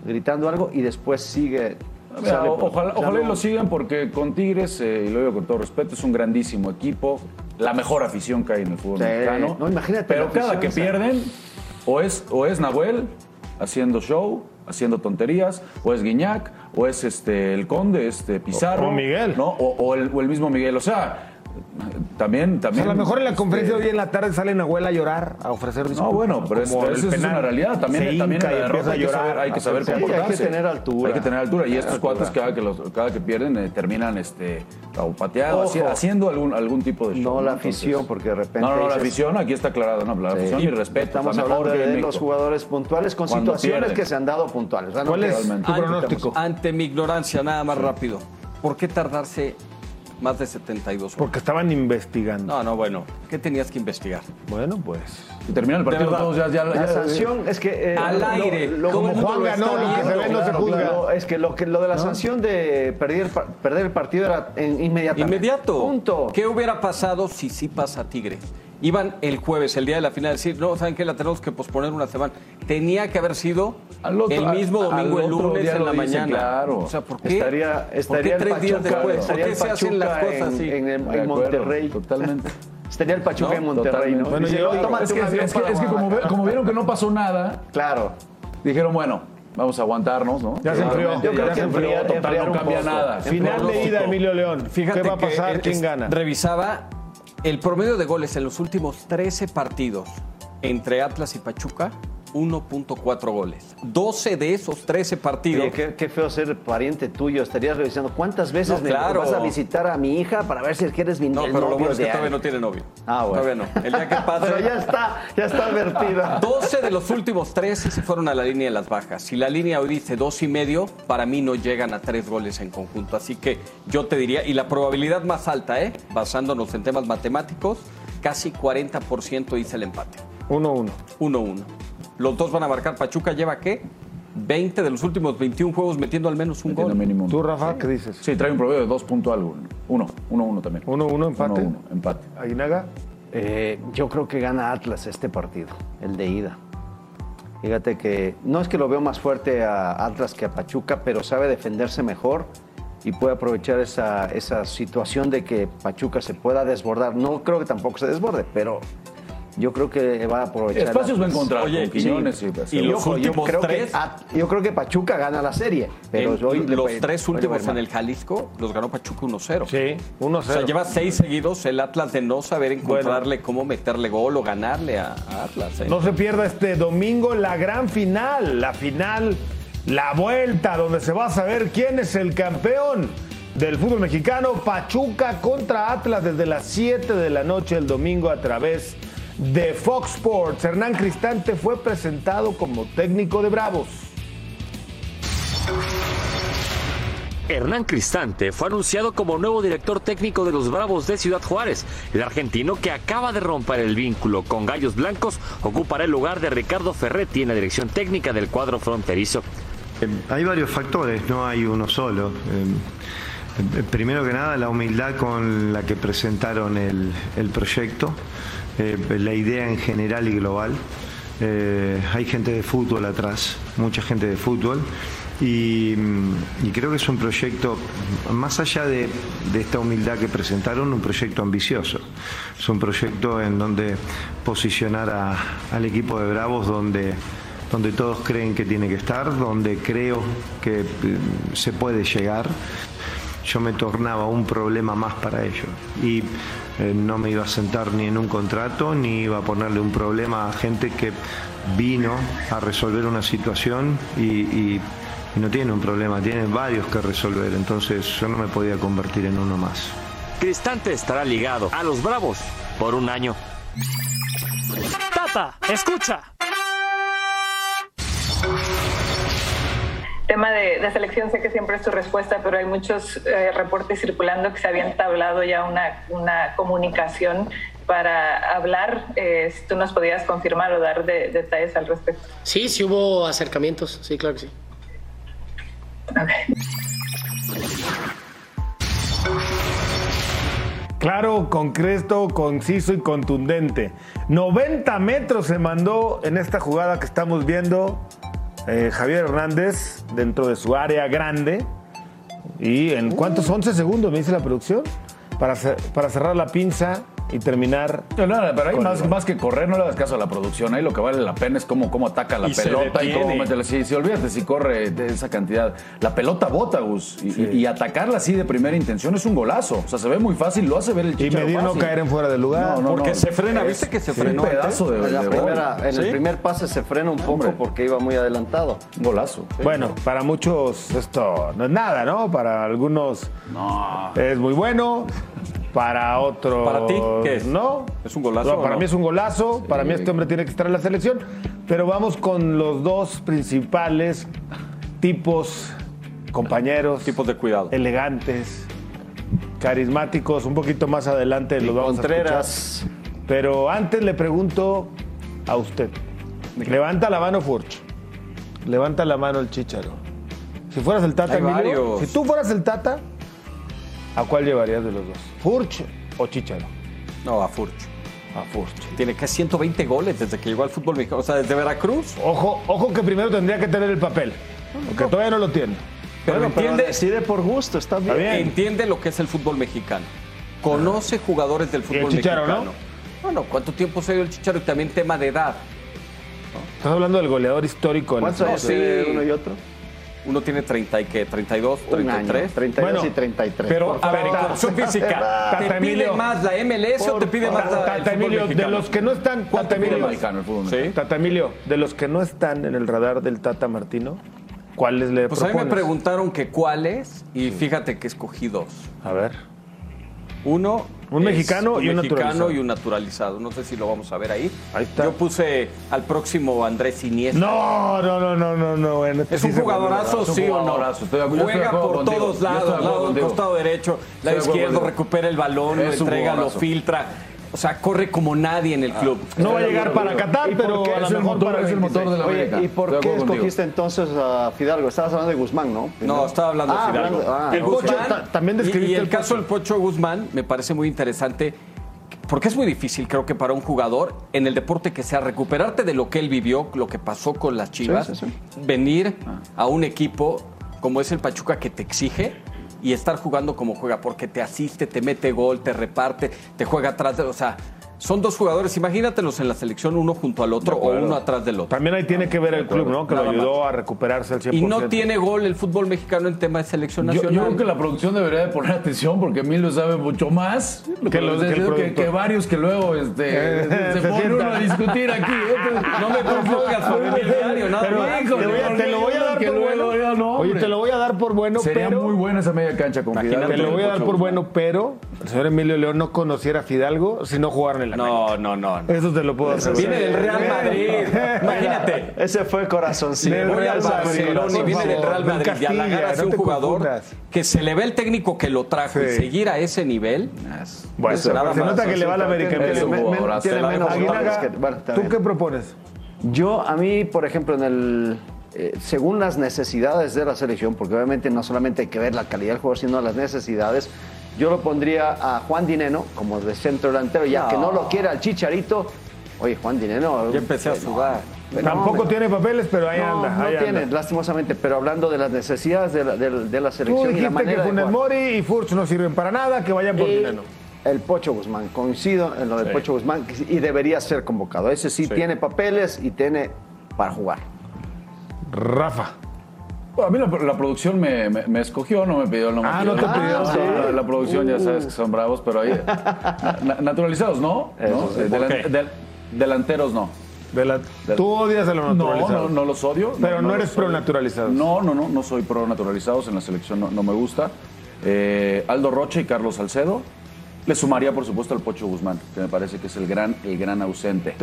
Speaker 11: gritando algo y después sigue.
Speaker 10: Mira,
Speaker 11: por-
Speaker 10: ojalá,
Speaker 11: no-
Speaker 10: lo sigan porque con Tigres, eh, y lo digo con todo respeto, es un grandísimo equipo, la mejor afición que hay en el fútbol
Speaker 11: Sí.
Speaker 10: mexicano.
Speaker 11: No, imagínate
Speaker 10: Pero cada que pierden, o es, o es Nahuel haciendo show, haciendo tonterías, o es Guiñac, o es este el Conde, este Pizarro.
Speaker 8: o Miguel.
Speaker 10: ¿no? O, o el, o el mismo Miguel. O sea, también.
Speaker 8: O
Speaker 10: también
Speaker 8: sea, a lo mejor en la
Speaker 10: este,
Speaker 8: conferencia de hoy en la tarde sale Nahuel a llorar, a ofrecer disculpas.
Speaker 10: No, bueno, pero es, eso es
Speaker 8: penal.
Speaker 10: una realidad. También,
Speaker 8: Se
Speaker 10: también en
Speaker 8: y
Speaker 10: la
Speaker 8: empieza
Speaker 10: derrota
Speaker 8: a
Speaker 10: hay que
Speaker 8: llorar.
Speaker 10: saber, hay que saber
Speaker 11: Sí, hay que
Speaker 10: comportarse.
Speaker 11: tener altura.
Speaker 10: Hay que tener altura. Y estos
Speaker 11: altura.
Speaker 10: cuates, cada que, los, cada que pierden, eh, terminan este, o pateado,
Speaker 11: Ojo.
Speaker 10: haci- haciendo algún, algún tipo de show.
Speaker 11: No la
Speaker 10: Entonces,
Speaker 11: afición, porque de repente.
Speaker 10: No, no, no, la
Speaker 11: dices-
Speaker 10: afición, aquí está aclarado. No, la
Speaker 11: Sí.
Speaker 10: afición, mi respeto.
Speaker 11: Estamos
Speaker 10: la mejor
Speaker 11: hablando
Speaker 10: que en
Speaker 11: de los jugadores puntuales con
Speaker 10: Cuando
Speaker 11: situaciones
Speaker 10: pierden.
Speaker 11: que se han dado puntuales. O sea, no
Speaker 8: ¿Cuál
Speaker 11: que-
Speaker 8: es tu pronóstico?
Speaker 9: Ante mi ignorancia, nada más rápido. ¿Por qué tardarse más de 72 horas?
Speaker 8: Porque estaban investigando.
Speaker 9: No, no, bueno. ¿Qué tenías que investigar?
Speaker 8: Bueno, pues.
Speaker 10: Y termina el partido
Speaker 9: verdad.
Speaker 10: todos ya. ya,
Speaker 11: La
Speaker 10: ya-
Speaker 11: sanción es que. eh,
Speaker 9: Al
Speaker 11: lo-
Speaker 9: aire.
Speaker 11: lo- como
Speaker 8: Juan ganó, lo que se ve no se juzga.
Speaker 11: claro, es que lo, que lo de la sanción de perder, perder el partido era en- inmediatamente.
Speaker 9: Inmediato.
Speaker 11: Punto.
Speaker 9: ¿Qué hubiera pasado si sí pasa Tigre? Iban el jueves, el día de la final, a decir, no, ¿saben qué? La tenemos que posponer una semana. Tenía que haber sido
Speaker 10: Al otro-
Speaker 9: el mismo domingo,
Speaker 10: al
Speaker 9: el lunes
Speaker 10: día
Speaker 9: en la
Speaker 10: dice,
Speaker 9: mañana.
Speaker 10: claro.
Speaker 9: O sea, ¿por qué?
Speaker 11: Estaría,
Speaker 9: ¿Por qué
Speaker 11: estaría el
Speaker 9: tres días
Speaker 11: Pachuca,
Speaker 9: después? ¿Por
Speaker 11: estaría
Speaker 9: qué se hacen las cosas así?
Speaker 11: en, Monterrey.
Speaker 10: Totalmente.
Speaker 11: Estaría el Pachuca
Speaker 9: No,
Speaker 11: en Monterrey. ¿no?
Speaker 8: Bueno,
Speaker 11: Dice,
Speaker 8: yo-
Speaker 11: "Oye, tómate
Speaker 10: Es que,
Speaker 11: un avión
Speaker 10: es que-
Speaker 11: para
Speaker 10: es que como, ve-
Speaker 11: Guadalajara".
Speaker 10: como vieron que no pasó nada,
Speaker 11: Claro.
Speaker 10: dijeron, bueno, vamos a aguantarnos, ¿no?
Speaker 8: Ya se enfrió.
Speaker 10: Obviamente,
Speaker 8: Yo creo
Speaker 10: ya
Speaker 8: que
Speaker 10: se enfrió,
Speaker 11: enfriar-
Speaker 10: total, no cambia
Speaker 11: poco.
Speaker 10: nada.
Speaker 8: Final de ida, Emilio León.
Speaker 9: Fíjate
Speaker 8: ¿Qué va a pasar?
Speaker 9: que
Speaker 8: ¿Quién
Speaker 9: es-
Speaker 8: gana?
Speaker 9: Revisaba el promedio de goles en los últimos 13 partidos entre Atlas y Pachuca, 1.4 goles. 12 de esos 13 partidos.
Speaker 11: Oye, qué, qué feo ser pariente tuyo. Estarías revisando cuántas veces
Speaker 9: No,
Speaker 11: me
Speaker 9: claro.
Speaker 11: vas a visitar a mi hija para ver si es que eres mi
Speaker 9: No, pero lo bueno es que todavía
Speaker 11: alguien.
Speaker 9: no tiene novio.
Speaker 11: Ah, bueno.
Speaker 9: Todavía no. El día que pase.
Speaker 11: Pero ya está, ya está advertida.
Speaker 9: 12 de los últimos 13 se fueron a la línea de las bajas. Si la línea hoy dice dos y medio, para mí no llegan a tres goles en conjunto. Así que yo te diría, y la probabilidad más alta, ¿eh? basándonos en temas matemáticos, casi 40% dice el empate.
Speaker 8: 1-1.
Speaker 9: 1-1. Los dos van a marcar. Pachuca lleva qué? 20 de los últimos 21 juegos metiendo al menos un
Speaker 10: Metiendo
Speaker 9: gol.
Speaker 10: mínimo.
Speaker 8: ¿Tú, Rafa, qué dices?
Speaker 10: Sí, trae un promedio de 2 punto algo. 1, 1, 1 también.
Speaker 8: 1-1 empate.
Speaker 10: 1-1, empate.
Speaker 8: Aguinaga.
Speaker 11: Eh, yo creo que gana Atlas este partido, el de ida. Fíjate que no es que lo veo más fuerte a Atlas que a Pachuca, pero sabe defenderse mejor y puede aprovechar esa, esa situación de que Pachuca se pueda desbordar. No creo que tampoco se desborde, pero yo creo que va a aprovechar.
Speaker 10: Espacios va a encontrar
Speaker 9: Oye,
Speaker 10: con Quiñones
Speaker 11: sí.
Speaker 10: y,
Speaker 9: Y
Speaker 11: Y
Speaker 9: los
Speaker 11: ojo, yo
Speaker 9: últimos
Speaker 11: creo,
Speaker 9: tres-
Speaker 11: que, yo creo que Pachuca gana la serie, pero
Speaker 9: En
Speaker 11: hoy
Speaker 9: los
Speaker 11: puede-
Speaker 9: tres últimos en el Jalisco los ganó Pachuca 1-0.
Speaker 8: Sí, 1-0.
Speaker 9: O sea, lleva seis seguidos el Atlas de no saber encontrarle cómo meterle gol o ganarle a, a Atlas. ¿eh?
Speaker 8: No se pierda este domingo la gran final, la final, la vuelta, donde se va a saber quién es el campeón del fútbol mexicano. Pachuca contra Atlas desde las 7 de la noche el domingo a través de Fox Sports. Hernán Cristante fue presentado como técnico de Bravos.
Speaker 14: Hernán Cristante fue anunciado como nuevo director técnico de los Bravos de Ciudad Juárez. El argentino que acaba de romper el vínculo con Gallos Blancos ocupará el lugar de Ricardo Ferretti en la dirección técnica del cuadro fronterizo.
Speaker 15: Hay varios factores, no hay uno solo. Eh, Primero que nada, la humildad con la que presentaron el, el proyecto, eh, la idea en general y global. Eh, hay gente de fútbol atrás, mucha gente de fútbol. Y, mm, y creo que es un proyecto, más allá de, de esta humildad que presentaron, un proyecto ambicioso. Es un proyecto en donde posicionar a- al equipo de Bravos donde, donde todos creen que tiene que estar, donde creo que eh, se puede llegar yo me tornaba un problema más para ellos. Y eh, no me iba a sentar ni en un contrato, ni iba a ponerle un problema a gente que vino a resolver una situación y, y- y no tiene un problema, tiene varios que resolver. Entonces yo no me podía convertir en uno más.
Speaker 14: Cristante estará ligado a los Bravos por un año.
Speaker 16: Tata, escucha. Tema de, de, selección, sé que siempre es tu respuesta, pero hay muchos eh, reportes circulando que se habían tablado ya una, una comunicación para hablar. Eh, si tú nos podías confirmar o dar de, detalles al respecto.
Speaker 17: Sí, sí hubo acercamientos, sí, claro que sí.
Speaker 8: Claro, concreto, conciso y contundente. 90 metros se mandó en esta jugada que estamos viendo eh, Javier Hernández dentro de su área grande. ¿Y en cuántos? 11 segundos me dice la producción. Para, para cerrar la pinza y terminar.
Speaker 10: No, nada, pero ahí más, más, que correr, no le das caso a la producción. Ahí lo que vale la pena es cómo, cómo ataca la pelota y cómo mete Si, si olvídate si corre de esa cantidad. La pelota bota, Gus. Y, y, atacarla así de primera intención es un golazo. O sea, se ve muy fácil, lo hace ver el
Speaker 8: Chicharo. Y medio no caer en fuera del lugar.
Speaker 9: No, porque se frena, ¿viste que se frenó?
Speaker 11: Un pedazo de, de primera, En el primer pase se frena un poco porque iba muy adelantado.
Speaker 10: Un golazo.
Speaker 8: Bueno, para muchos esto no es nada, ¿no? Para algunos es muy bueno. Para otros.
Speaker 9: ¿Para ti qué es?
Speaker 8: No.
Speaker 9: ¿Es un golazo?
Speaker 8: No, para
Speaker 9: no?
Speaker 8: mí es un golazo. Para mí este hombre tiene que estar en la selección. Pero vamos con los dos principales tipos, compañeros.
Speaker 9: Tipos de cuidado.
Speaker 8: Elegantes, carismáticos. Un poquito más adelante los vamos
Speaker 11: Contreras.
Speaker 8: a escuchar. Pero antes le pregunto a usted. Levanta la mano, Furch. Levanta la mano el Chicharo. Si fueras el Tata, Emilio, si tú fueras el Tata, ¿a cuál llevarías de los dos? ¿Furch o Chicharo?
Speaker 9: No, a Furch.
Speaker 8: A Furch.
Speaker 9: Tiene que 120 goles desde que llegó al fútbol mexicano. O sea, desde Veracruz.
Speaker 8: Ojo, ojo que primero tendría que tener el papel. Porque todavía no lo tiene.
Speaker 9: Pero
Speaker 11: Bueno, pero
Speaker 9: entiende,
Speaker 11: decide por gusto, está bien.
Speaker 9: entiende lo que es el fútbol mexicano. Conoce jugadores del
Speaker 8: ¿Y el
Speaker 9: fútbol
Speaker 8: Chicharo,
Speaker 9: mexicano. Bueno, ¿cuánto tiempo se dio el Chicharo? Y también tema de edad.
Speaker 8: Estás hablando del goleador histórico la
Speaker 11: ¿Cuántos años tiene uno y otro?
Speaker 9: Uno tiene 30 y qué, 32,
Speaker 11: Un
Speaker 9: 33.
Speaker 11: año, 32 y 33.
Speaker 9: Pero, a ver, condición física,
Speaker 8: Tata
Speaker 9: ¿te pide
Speaker 8: Emilio.
Speaker 9: más la MLS o te pide más la, el
Speaker 8: Tata Emilio, de los que no están,
Speaker 9: ¿Cuánto
Speaker 8: Emilio,
Speaker 10: mexicano, el fútbol
Speaker 9: ¿Sí?
Speaker 8: Tata Emilio, de los que no están en el radar del Tata Martino, ¿cuáles le
Speaker 9: Pues a mí me preguntaron que cuáles y fíjate que escogí dos.
Speaker 8: A ver.
Speaker 9: Uno
Speaker 8: Un
Speaker 9: es
Speaker 8: mexicano y un
Speaker 9: mexicano y un naturalizado. No sé si lo vamos a ver ahí.
Speaker 8: Ahí está.
Speaker 9: Yo puse al próximo Andrés Iniesta.
Speaker 8: No, no, no, no, no, no. este
Speaker 9: Es
Speaker 8: sí
Speaker 9: un jugadorazo,
Speaker 10: Es un
Speaker 9: sí o no. Juega por
Speaker 10: contigo,
Speaker 9: todos lados,
Speaker 10: acuerdo
Speaker 9: lado, costado derecho, lado izquierdo, recupera el balón, lo
Speaker 10: un
Speaker 9: entrega, lo filtra. O sea, corre como nadie en el club.
Speaker 8: No va a llegar para Qatar,
Speaker 11: ¿Y por
Speaker 8: pero
Speaker 11: qué?
Speaker 10: Es el motor,
Speaker 8: para
Speaker 10: es el motor de la
Speaker 11: Oye,
Speaker 10: América.
Speaker 11: ¿y por qué escogiste entonces a Fidalgo? Estabas hablando de Guzmán, ¿no?
Speaker 9: No, estaba hablando
Speaker 11: Ah,
Speaker 9: de Fidalgo.
Speaker 11: hablando- ah,
Speaker 9: el
Speaker 8: Pocho, ta- también
Speaker 9: y-
Speaker 8: describiste
Speaker 9: y, el
Speaker 8: el
Speaker 9: caso del Pocho Guzmán me parece muy interesante porque es muy difícil, creo que para un jugador en el deporte que sea recuperarte de lo que él vivió, lo que pasó con las Chivas,
Speaker 11: Sí, sí,
Speaker 9: venir a un equipo como es el Pachuca que te exige y estar jugando como juega, porque te asiste, te mete gol, te reparte, te juega atrás, de, o sea, son dos jugadores, imagínatelos en la selección uno junto al otro o uno atrás del otro.
Speaker 8: También ahí tiene que ver el club, ¿no? Que lo
Speaker 9: Nada
Speaker 8: ayudó a recuperarse al 100%.
Speaker 9: Y no tiene gol el fútbol mexicano en tema de selección
Speaker 10: Yo,
Speaker 9: nacional.
Speaker 10: yo creo que la producción debería de poner atención porque Emilio sabe mucho más
Speaker 8: Que
Speaker 10: que,
Speaker 8: los- que el
Speaker 10: que, que varios que luego este,
Speaker 8: Eh,
Speaker 10: se,
Speaker 8: se
Speaker 10: uno a discutir aquí. ¿eh?
Speaker 9: No me propongas familiario, nada
Speaker 8: Pero
Speaker 9: más.
Speaker 8: te, voy a, te lo voy a dar
Speaker 10: Que
Speaker 8: por bueno. Oye, te lo voy a dar por bueno,
Speaker 10: Sería
Speaker 8: pero...
Speaker 10: muy buena esa media cancha con Fidalgo.
Speaker 8: Te lo voy a dar por bueno, pero el señor Emilio León no conociera a Fidalgo si no jugaran en
Speaker 9: No, no, no. no.
Speaker 8: Eso te lo puedo asegurar.
Speaker 9: Viene del Real Madrid. Imagínate.
Speaker 11: Ese fue corazoncito.
Speaker 8: Del
Speaker 9: Voy
Speaker 8: Real
Speaker 9: al
Speaker 8: Madrid,
Speaker 9: Barcelona y
Speaker 8: por
Speaker 9: viene del Real
Speaker 8: del
Speaker 9: Madrid y
Speaker 8: Castilla, no
Speaker 9: un jugador
Speaker 8: confundas.
Speaker 9: que se le ve el técnico que lo trajo y
Speaker 8: Sí.
Speaker 9: seguir a ese nivel.
Speaker 8: Bueno,
Speaker 9: Eso nada
Speaker 8: se
Speaker 9: más.
Speaker 8: nota que le va a la América. ¿tú qué propones?
Speaker 11: Yo, a mí, por ejemplo, en el. eh, según las necesidades de la selección, porque obviamente no solamente hay que ver la calidad del jugador, sino las necesidades, yo lo pondría a Juan Dineno como de centro delantero, ya que no lo quiere al Chicharito. Oye, Juan Dineno.
Speaker 9: Ya empecé a
Speaker 11: eh, no,
Speaker 9: sudar.
Speaker 11: no,
Speaker 8: Tampoco tiene papeles, pero ahí
Speaker 11: No,
Speaker 8: anda.
Speaker 11: no
Speaker 8: ahí
Speaker 11: tiene,
Speaker 8: anda.
Speaker 11: lastimosamente, pero hablando de las necesidades de la, de- de la
Speaker 8: Tú
Speaker 11: selección y la
Speaker 8: dijiste
Speaker 11: manera
Speaker 8: que Funes. Mori y Furch no sirven para nada, que vayan por
Speaker 11: Y
Speaker 8: dinero.
Speaker 11: El Pocho Guzmán, coincido en lo del Pocho Guzmán y debería ser convocado. Ese sí, tiene papeles y tiene para jugar.
Speaker 8: Rafa.
Speaker 10: Bueno, a mí la, la producción me, me- me escogió, no me pidió el nombre.
Speaker 8: Ah, no te pidió.
Speaker 10: Sí, la, la producción ya sabes que son bravos, pero ahí. na- naturalizados, ¿no? ¿No? Delanteros, no.
Speaker 8: De la- Tú odias a los
Speaker 10: No,
Speaker 8: naturalizados.
Speaker 10: no, no los odio.
Speaker 8: Pero no eres pro naturalizados.
Speaker 10: No, no, no, no soy pro naturalizados. En la selección no, no me gusta. Eh, Aldo Rocha y Carlos Salcedo. Le sumaría, por supuesto, al Pocho Guzmán, que me parece que es el gran, el gran ausente.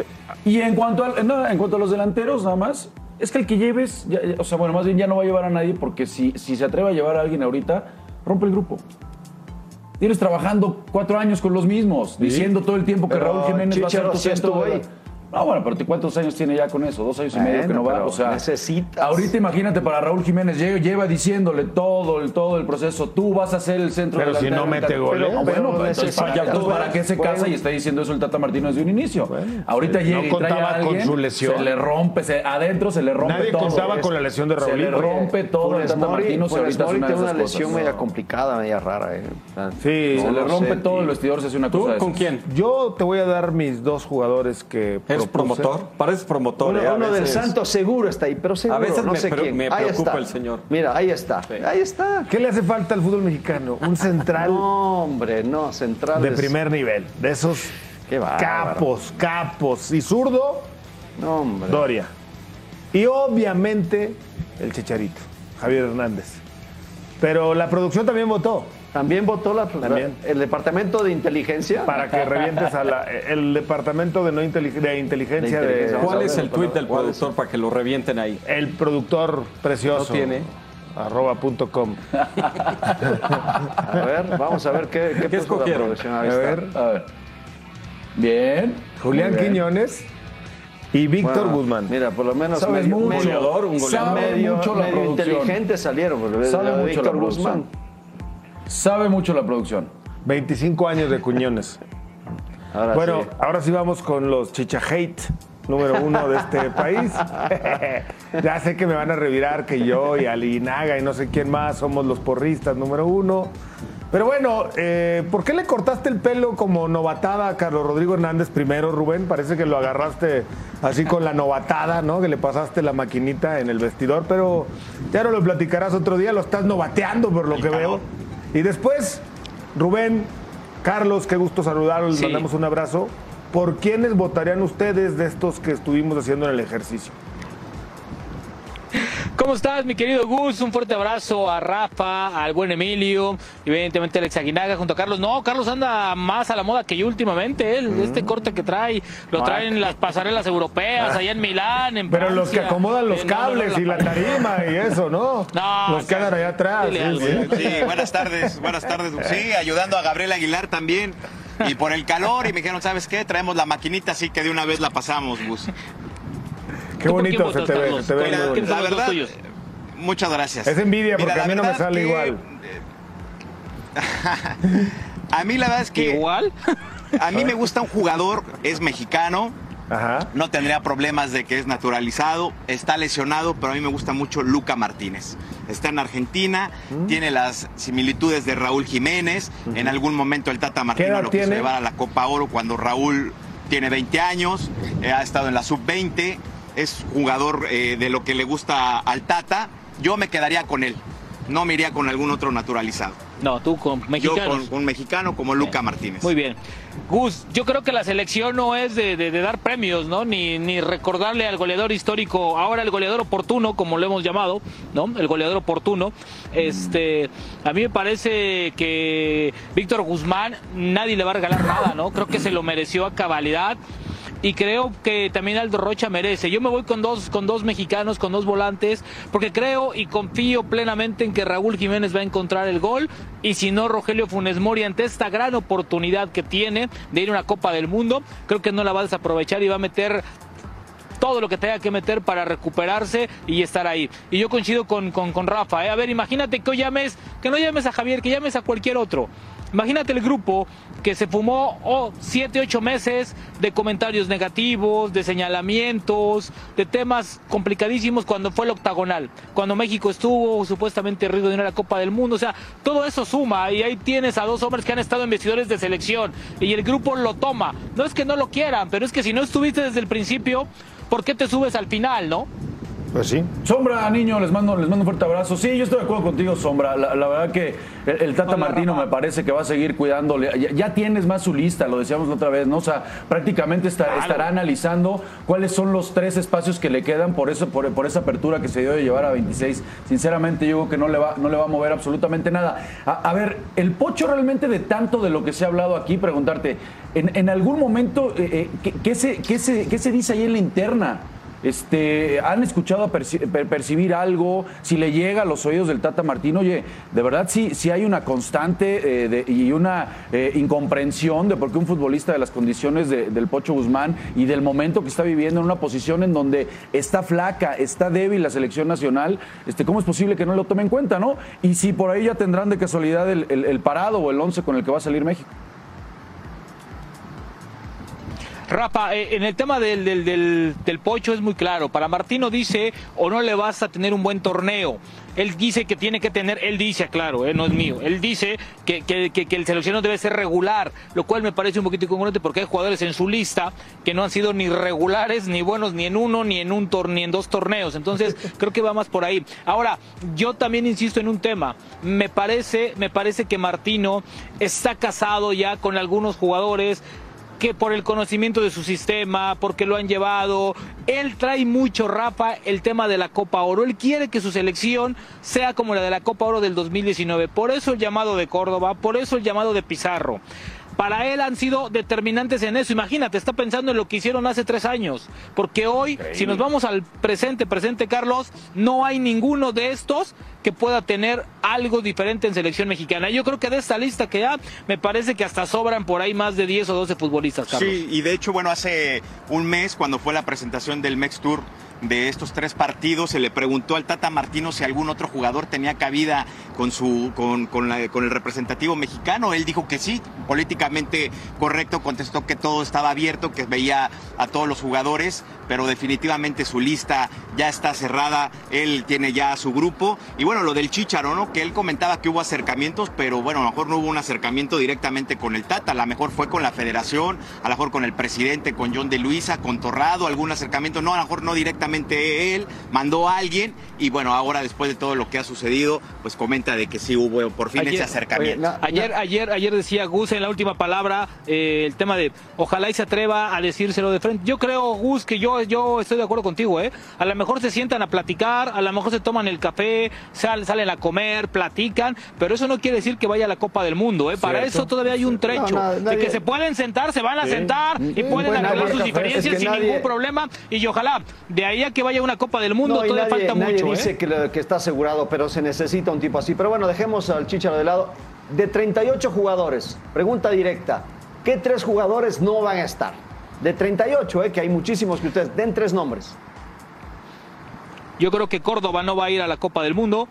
Speaker 10: Y en cuanto, al- no, en cuanto a los delanteros, nada más, Es que el que lleves, ya- ya- o sea, bueno, más bien ya no va a llevar a nadie porque si, si se atreve a llevar a alguien ahorita, rompe el grupo. Tienes trabajando cuatro años con los mismos, diciendo todo el tiempo que
Speaker 11: Pero
Speaker 10: Raúl Jiménez va a ser
Speaker 11: Chicharo
Speaker 10: tu centro de la-. No, bueno, pero ¿cuántos años tiene ya con eso? Dos años y medio que no va. O sea,
Speaker 11: necesitas.
Speaker 10: ahorita imagínate para Raúl Jiménez, lleva, diciéndole todo el, todo el proceso. Tú vas a ser el centro
Speaker 8: Pero si
Speaker 10: delantero
Speaker 8: no
Speaker 10: del
Speaker 8: mete.
Speaker 10: Pero,
Speaker 8: Pero
Speaker 10: bueno, pues, entonces, ya, entonces, ¿para qué se
Speaker 11: Bueno.
Speaker 10: casa y está diciendo eso el Tata Martino desde un inicio? ahorita
Speaker 8: sí.
Speaker 10: llega
Speaker 8: No
Speaker 10: y trae
Speaker 8: contaba
Speaker 10: a
Speaker 8: con su lesión.
Speaker 10: Se le rompe, se- adentro se le rompe
Speaker 8: Nadie
Speaker 10: todo.
Speaker 8: contaba con la lesión de
Speaker 10: Se le rompe todo el Tata
Speaker 11: Mori-
Speaker 10: Martino si
Speaker 11: Funes
Speaker 10: ahorita una de
Speaker 11: tiene
Speaker 10: esas
Speaker 11: una
Speaker 10: cosas.
Speaker 11: lesión media complicada, media rara. ¿eh?
Speaker 8: Sí,
Speaker 10: se
Speaker 11: no
Speaker 10: le rompe todo el vestidor si hace una cosa de
Speaker 9: ¿Con quién?
Speaker 8: Yo te voy a dar mis dos jugadores que
Speaker 9: ¿Eres
Speaker 8: propuse.
Speaker 9: promotor? Pareces promotor.
Speaker 11: Uno,
Speaker 9: ¿eh? A
Speaker 11: uno del
Speaker 9: veces.
Speaker 11: Santos seguro está ahí, pero seguro,
Speaker 9: A veces
Speaker 11: no
Speaker 9: me
Speaker 11: sé
Speaker 9: pre-
Speaker 11: quién.
Speaker 9: me preocupa
Speaker 11: está.
Speaker 9: el señor.
Speaker 11: Mira, ahí está, ahí está.
Speaker 8: ¿Qué le hace falta al fútbol mexicano? Un central
Speaker 11: No, hombre, no, central.
Speaker 8: de primer nivel, de esos
Speaker 11: Qué
Speaker 8: capos, capos. Y zurdo,
Speaker 11: No, hombre.
Speaker 8: Doria. Y obviamente el Chicharito, Javier Hernández. Pero la producción también votó
Speaker 11: También votó la,
Speaker 8: También.
Speaker 11: el departamento de inteligencia.
Speaker 8: para que revientes a la, el departamento de, no inteli- de inteligencia
Speaker 11: De
Speaker 8: de,
Speaker 11: inteligencia.
Speaker 9: ¿Cuál
Speaker 11: Vamos a
Speaker 9: es el tuit del
Speaker 11: ¿cuál
Speaker 9: productor para que lo revienten ahí?
Speaker 8: el productor precioso.
Speaker 9: No tiene.
Speaker 8: Arroba punto com.
Speaker 11: A ver, vamos a ver qué, qué, la
Speaker 9: escogieron?
Speaker 8: A ver,
Speaker 10: A ver. Bien.
Speaker 8: Julián
Speaker 10: bien.
Speaker 8: Quiñones y Víctor
Speaker 11: Bueno,
Speaker 8: Guzmán.
Speaker 11: Mira, por lo menos
Speaker 10: Sabes
Speaker 11: medio,
Speaker 10: mucho.
Speaker 11: medio,
Speaker 9: Goleador, un goleador.
Speaker 11: Medio,
Speaker 10: mucho la
Speaker 11: medio inteligente salieron. porque
Speaker 10: Sabe
Speaker 11: de
Speaker 10: mucho
Speaker 11: Víctor
Speaker 10: la producción. Sabe mucho la producción.
Speaker 8: 25 años de Cuñones.
Speaker 11: Ahora
Speaker 8: Bueno,
Speaker 11: sí.
Speaker 8: ahora sí vamos con los chicha hate número uno de este país. ya sé que me van a revirar que yo y Alinaga y no sé quién más somos los porristas número uno. Pero bueno, eh, ¿por qué le cortaste el pelo como novatada a Carlos Rodrigo Hernández primero, Rubén? Parece que lo agarraste así con la novatada, ¿no? Que le pasaste la maquinita en el vestidor, pero ya no lo platicarás otro día, lo estás novateando por lo que veo. Y después, Rubén, Carlos, qué gusto saludarlos, les
Speaker 9: Sí.
Speaker 8: mandamos un abrazo. ¿Por quiénes votarían ustedes de estos que estuvimos haciendo en el ejercicio?
Speaker 18: ¿Cómo estás, mi querido Gus? Un fuerte abrazo a Rafa, al buen Emilio, evidentemente a Alex Aguinaga junto a Carlos. No, Carlos anda más a la moda que yo últimamente. Él, este corte que trae, lo traen en las pasarelas europeas, allá en Milán, en
Speaker 8: Pero los que acomodan los cables y la tarima y eso, ¿no?
Speaker 18: No,
Speaker 8: los que andan allá atrás.
Speaker 18: dile
Speaker 8: sí,
Speaker 18: algo,
Speaker 8: sí.
Speaker 19: Sí, buenas tardes, buenas tardes. Sí, ayudando a Gabriel Aguilar también. Y por el calor, y me dijeron, ¿sabes qué? Traemos la maquinita, así que de una vez la pasamos, Gus.
Speaker 8: Qué
Speaker 18: ¿Tú por
Speaker 8: bonito se te ve, se te ve
Speaker 18: Mira,
Speaker 8: muy
Speaker 18: ¿quiénes
Speaker 8: bonito.
Speaker 18: son
Speaker 19: La verdad, muchas gracias.
Speaker 8: Es envidia porque
Speaker 19: Mira,
Speaker 8: a mí no me sale
Speaker 19: que-
Speaker 8: igual.
Speaker 19: A mí la verdad es que...
Speaker 18: ¿Igual?
Speaker 19: A mí me gusta un jugador, es mexicano,
Speaker 8: Ajá.
Speaker 19: no tendría problemas de que es naturalizado, está lesionado, pero a mí me gusta mucho Luca Martínez. Está en Argentina,
Speaker 8: Mm.
Speaker 19: tiene las similitudes de Raúl Jiménez. En algún momento el Tata Martino lo quiso llevar a la Copa Oro cuando Raúl tiene 20 años, eh, ha estado en la sub-20, es jugador eh, de lo que le gusta al Tata. Yo me quedaría con él, no me iría con algún otro naturalizado.
Speaker 18: No, tú con
Speaker 19: Yo
Speaker 18: mexicanos.
Speaker 19: con un mexicano como Luca Martínez.
Speaker 18: Muy bien. Gus, yo creo que la selección no es de, de- de dar premios, ¿no? Ni, ni recordarle al goleador histórico, ahora el goleador oportuno, como lo hemos llamado, ¿no? El goleador oportuno. Este, a mí me parece que Víctor Guzmán nadie le va a regalar nada, ¿no? Creo que se lo mereció a cabalidad. Y creo que también Aldo Rocha merece. Yo me voy con dos, con dos mexicanos, con dos volantes, porque creo y confío plenamente en que Raúl Jiménez va a encontrar el gol. Y si no, Rogelio Funes Mori, ante esta gran oportunidad que tiene de ir a una Copa del Mundo, creo que no la va a desaprovechar y va a meter todo lo que tenga que meter para recuperarse y estar ahí. Y yo coincido con, con, con Rafa. ¿eh? A ver, imagínate que hoy llames, que no llames a Javier, que llames a cualquier otro. Imagínate el grupo que se fumó oh, siete, ocho meses de comentarios negativos, de señalamientos, de temas complicadísimos cuando fue el octagonal, cuando México estuvo supuestamente rico de ir a la Copa del Mundo. O sea, todo eso suma y ahí tienes a dos hombres que han estado en vestidores de selección y el grupo lo toma. No es que no lo quieran, pero es que si no estuviste desde el principio, ¿por qué te subes al final, no?
Speaker 8: Pues sí.
Speaker 10: Sombra, niño, les mando, les mando un fuerte abrazo. Sí, yo estoy de acuerdo contigo, Sombra. La, la verdad que el, el Tata Martino me parece que va a seguir cuidándole. Ya, ya tienes más su lista, lo decíamos la otra vez, ¿no? O sea, prácticamente está- estará analizando cuáles son los tres espacios que le quedan por eso, por, por esa apertura que se dio de llevar a 26. Sinceramente, yo creo que no le va, no le va a mover absolutamente nada. A, a ver, el pocho realmente de tanto de lo que se ha hablado aquí, preguntarte, en, en algún momento, eh, eh, ¿qué, qué se, qué se- qué se dice ahí en la interna? Este, ¿Han escuchado perci- per- percibir algo? Si le llega a los oídos del Tata Martino, oye, de verdad sí, sí hay una constante eh, y una eh, incomprensión de por qué un futbolista de las condiciones de- del Pocho Guzmán y del momento que está viviendo en una posición en donde está flaca, está débil la selección nacional, este, ¿cómo es posible que no lo tome en cuenta, no? Y si por ahí ya tendrán de casualidad el parado o el once con el que va a salir México.
Speaker 18: Rafa, eh, en el tema del, del, del, del Pocho es muy claro. Para Martino dice, o no le basta tener un buen torneo. Él dice que tiene que tener, él dice, claro, eh, no es mío, él dice que, que, que- que el seleccionado debe ser regular, lo cual me parece un poquito incongruente porque hay jugadores en su lista que no han sido ni regulares, ni buenos, ni en uno, ni en un tor ni en dos torneos. Entonces, creo que va más por ahí. Ahora, yo también insisto en un tema. Me parece, me parece que Martino está casado ya con algunos jugadores que por el conocimiento de su sistema, porque lo han llevado, él trae mucho, Rafa, el tema de la Copa Oro. Él quiere que su selección sea como la de la Copa Oro del 2019. Por eso el llamado de Córdoba, por eso el llamado de Pizarro. Para él han sido determinantes en eso. Imagínate, está pensando en lo que hicieron hace tres años. Porque hoy, si nos vamos al presente, presente, Carlos, no hay ninguno de estos que pueda tener algo diferente en selección mexicana. Yo creo que de esta lista que ya me parece que hasta sobran por ahí más de 10 o 12 futbolistas, Carlos.
Speaker 19: Sí, y de hecho, bueno, hace un mes, cuando fue la presentación del Mex Tour de estos tres partidos, se le preguntó al Tata Martino si algún otro jugador tenía cabida con, su, con, con, el representativo mexicano. Él dijo que sí, políticamente correcto, contestó que todo estaba abierto, que veía a todos los jugadores, pero definitivamente su lista ya está cerrada, él tiene ya su grupo. Y bueno, lo del Chicharo, ¿no? Que él comentaba que hubo acercamientos, pero bueno, a lo mejor no hubo un acercamiento directamente con el Tata, a lo mejor fue con la federación, a lo mejor con el presidente, con John de Luisa, con Torrado, algún acercamiento, no, a lo mejor no directamente él, mandó a alguien y bueno, ahora después de todo lo que ha sucedido, pues comenta de que sí hubo por fin ese acercamiento.
Speaker 18: Ayer, ayer, ayer decía Gus en la última palabra eh, el tema de ojalá y se atreva a decírselo de frente. Yo creo, Gus, que yo, yo estoy de acuerdo contigo, ¿eh? A lo mejor se sientan a platicar, a lo mejor se toman el café, sal- salen a comer, platican, pero eso no quiere decir que vaya a la Copa del Mundo, ¿eh? Para
Speaker 11: Cierto.
Speaker 18: eso todavía hay un trecho.
Speaker 11: No,
Speaker 18: de que se pueden sentar, se van a
Speaker 11: Sí.
Speaker 18: sentar y
Speaker 11: Sí,
Speaker 18: pueden
Speaker 11: pueden
Speaker 18: arreglar sus
Speaker 11: café.
Speaker 18: diferencias
Speaker 11: Es que
Speaker 18: sin
Speaker 11: nadie-
Speaker 18: ningún problema. Y ojalá, de ahí a que vaya a una Copa del Mundo,
Speaker 11: No,
Speaker 18: todavía
Speaker 11: nadie,
Speaker 18: falta
Speaker 11: nadie
Speaker 18: mucho,
Speaker 11: dice
Speaker 18: ¿eh?
Speaker 11: que, lo- que está asegurado, pero se necesita un tipo así. Pero bueno, dejemos al Chicharo de lado. De 38 jugadores, pregunta directa, ¿qué tres jugadores no van a estar? De 38, eh, que hay muchísimos que ustedes den tres nombres.
Speaker 18: Yo creo que Córdoba no va a ir a la Copa del Mundo.